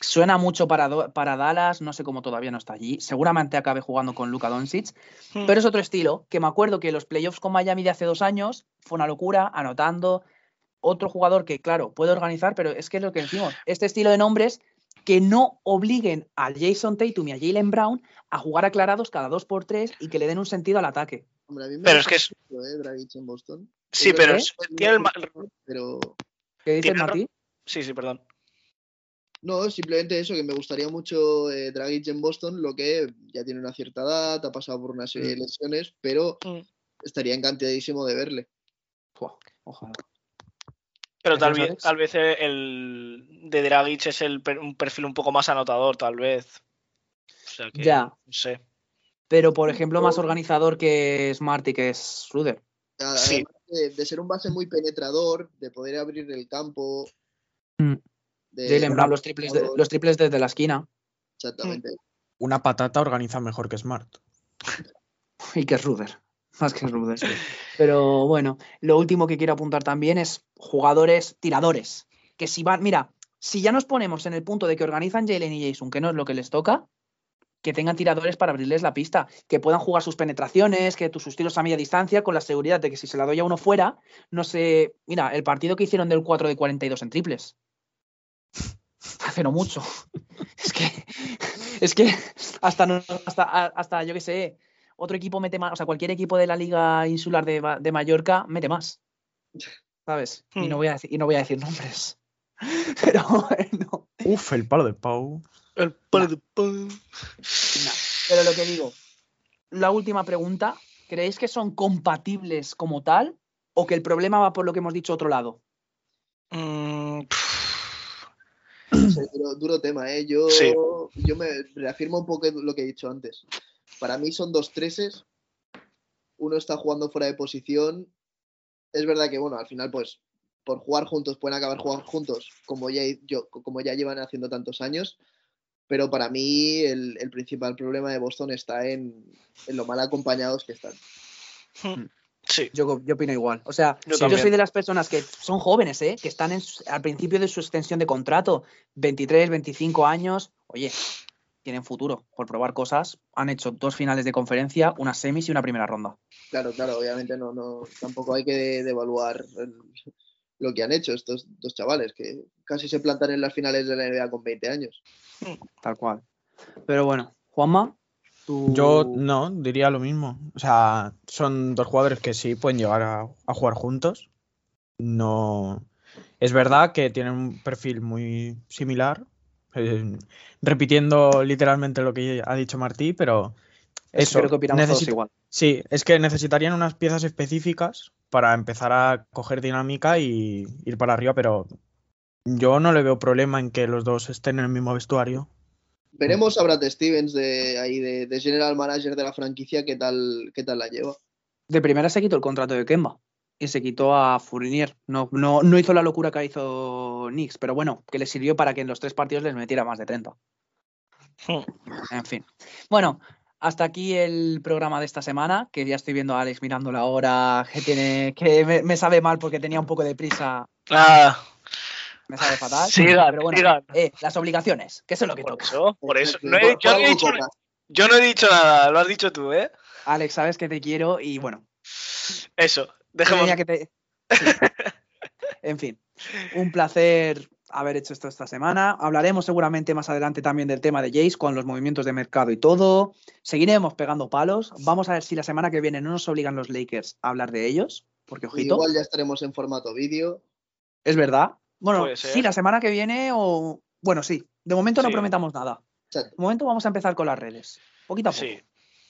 S2: suena mucho para, Do- para Dallas, no sé cómo todavía no está allí. Seguramente acabe jugando con Luka Doncic,
S4: Hmm.
S2: pero es otro estilo, que me acuerdo que los playoffs con Miami de hace dos años fue una locura, anotando. Otro jugador que, claro, puede organizar, pero es que es lo que decimos, este estilo de nombres que no obliguen a Jason Tatum y a Jalen Brown a jugar aclarados cada dos por tres y que le den un sentido al ataque.
S5: Hombre, a mí me
S4: Pero es que es-
S5: eh, Dragic en Boston.
S4: Sí, pero tiene el
S5: Pero
S2: ¿Qué dices, Martí?
S4: Sí, sí, perdón.
S5: no, simplemente eso, que me gustaría mucho eh, Dragic en Boston, lo que ya tiene una cierta edad, ha pasado por una serie de lesiones, pero
S4: Mm.
S5: estaría encantadísimo de verle.
S2: Ojalá.
S4: Pero tal
S2: ¿Decías,
S4: vez, tal vez el de Dragic es el, un perfil un poco más anotador, tal vez. O sea que,
S2: Ya.
S4: no sé.
S2: Pero, por ejemplo, más organizador que Smart y que es Ruder.
S4: Sí.
S5: Además de, de ser un base muy penetrador, de poder abrir el campo.
S2: Mm.
S5: de-
S2: Jalen Brown, los triples, de- los triples desde la esquina.
S5: Exactamente.
S3: Una patata organiza mejor que Smart.
S2: Y que es Ruder. Más que Ruder. Pero bueno, lo último que quiero apuntar también es jugadores tiradores. Que si van, mira, si ya nos ponemos en el punto de que organizan Jalen y Jason, que no es lo que les toca, que tengan tiradores para abrirles la pista, que puedan jugar sus penetraciones, que tus sus tiros a media distancia, con la seguridad de que si se la doy a uno fuera, no sé. Mira, el partido que hicieron del 4 de 42 en triples. Hace no mucho. Es que, es que hasta, no- hasta, hasta yo que sé, otro equipo mete más, o sea, cualquier equipo de la Liga Insular de, de Mallorca mete más. ¿Sabes? Y, no
S4: Hmm.
S2: voy a decir, y no voy a decir nombres. Pero bueno.
S3: Uf, el palo de Pau.
S4: El palo de pan.
S2: no. Pero lo que digo, la última pregunta, ¿creéis que son compatibles como tal? ¿O que el problema va por lo que hemos dicho otro lado?
S4: Mm,
S5: duro, duro tema, ¿eh? Yo,
S4: Sí.
S5: yo me reafirmo un poco lo que he dicho antes. Para mí son dos treses. Uno está jugando fuera de posición. Es verdad que, bueno, al final, pues, por jugar juntos, pueden acabar jugando juntos, como ya, yo, como ya llevan haciendo tantos años. Pero para mí el, el principal problema de Boston está en, en lo mal acompañados que están.
S4: sí.
S2: Yo, yo opino igual. O sea,
S4: Yo
S2: soy de las personas que son jóvenes, ¿eh? que están en al principio de su extensión de contrato, 23, 25 años. Oye, tienen futuro por probar cosas. Han hecho dos finales de conferencia, una semis y una primera ronda.
S5: Claro, claro, obviamente no, no, tampoco hay que devaluar el- lo que han hecho estos dos chavales, que casi se plantan en las finales de la NBA con 20 años.
S2: Tal cual. Pero bueno, Juanma, tú.
S3: Yo no, diría lo mismo. O sea, son dos jugadores que sí pueden llegar a, a jugar juntos. No. Es verdad que tienen un perfil muy similar. eh, repitiendo literalmente lo que ha dicho Martí, pero eso.
S2: creo que opinamos todos igual.
S3: Sí, es que necesitarían unas piezas específicas para empezar a coger dinámica y ir para arriba, pero yo no le veo problema en que los dos estén en el mismo vestuario.
S5: Veremos a Brad Stevens de ahí de, de general manager de la franquicia qué tal, qué tal la lleva.
S2: De primera se quitó el contrato de Kemba y se quitó a Fournier. No, no, no hizo la locura que hizo Knicks, pero bueno, que le sirvió para que en los tres partidos les metiera más de 30. En fin. Bueno, hasta aquí el programa de esta semana, que ya estoy viendo a Alex mirando la hora, que tiene, que me, me sabe mal porque tenía un poco de prisa,
S4: Ah,
S2: me sabe fatal.
S4: Sigan,
S2: pero bueno, eh, las obligaciones, que eso es lo que
S4: por
S2: toca.
S4: eso, por eso. No he- yo, no he dicho, yo no he dicho nada, lo has dicho tú, ¿eh?
S2: Alex, sabes que te quiero y bueno,
S4: Eso, dejemos.
S2: tenía que te- sí. En fin, un placer haber hecho esto esta semana. Hablaremos seguramente más adelante también del tema de Jace con los movimientos de mercado y todo. Seguiremos pegando palos. Vamos a ver si la semana que viene no nos obligan los Lakers a hablar de ellos, porque ojito.
S5: Igual ya estaremos en formato vídeo.
S2: Es verdad. Bueno, sí, la semana que viene o. Bueno, sí. De momento no prometamos nada. De momento vamos a empezar con las redes. Poquito a poco.
S4: Sí.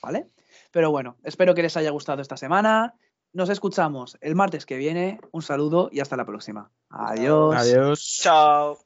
S2: ¿Vale? Pero bueno, espero que les haya gustado esta semana. Nos escuchamos el martes que viene. Un saludo y hasta la próxima. Adiós.
S3: Adiós.
S4: Chao.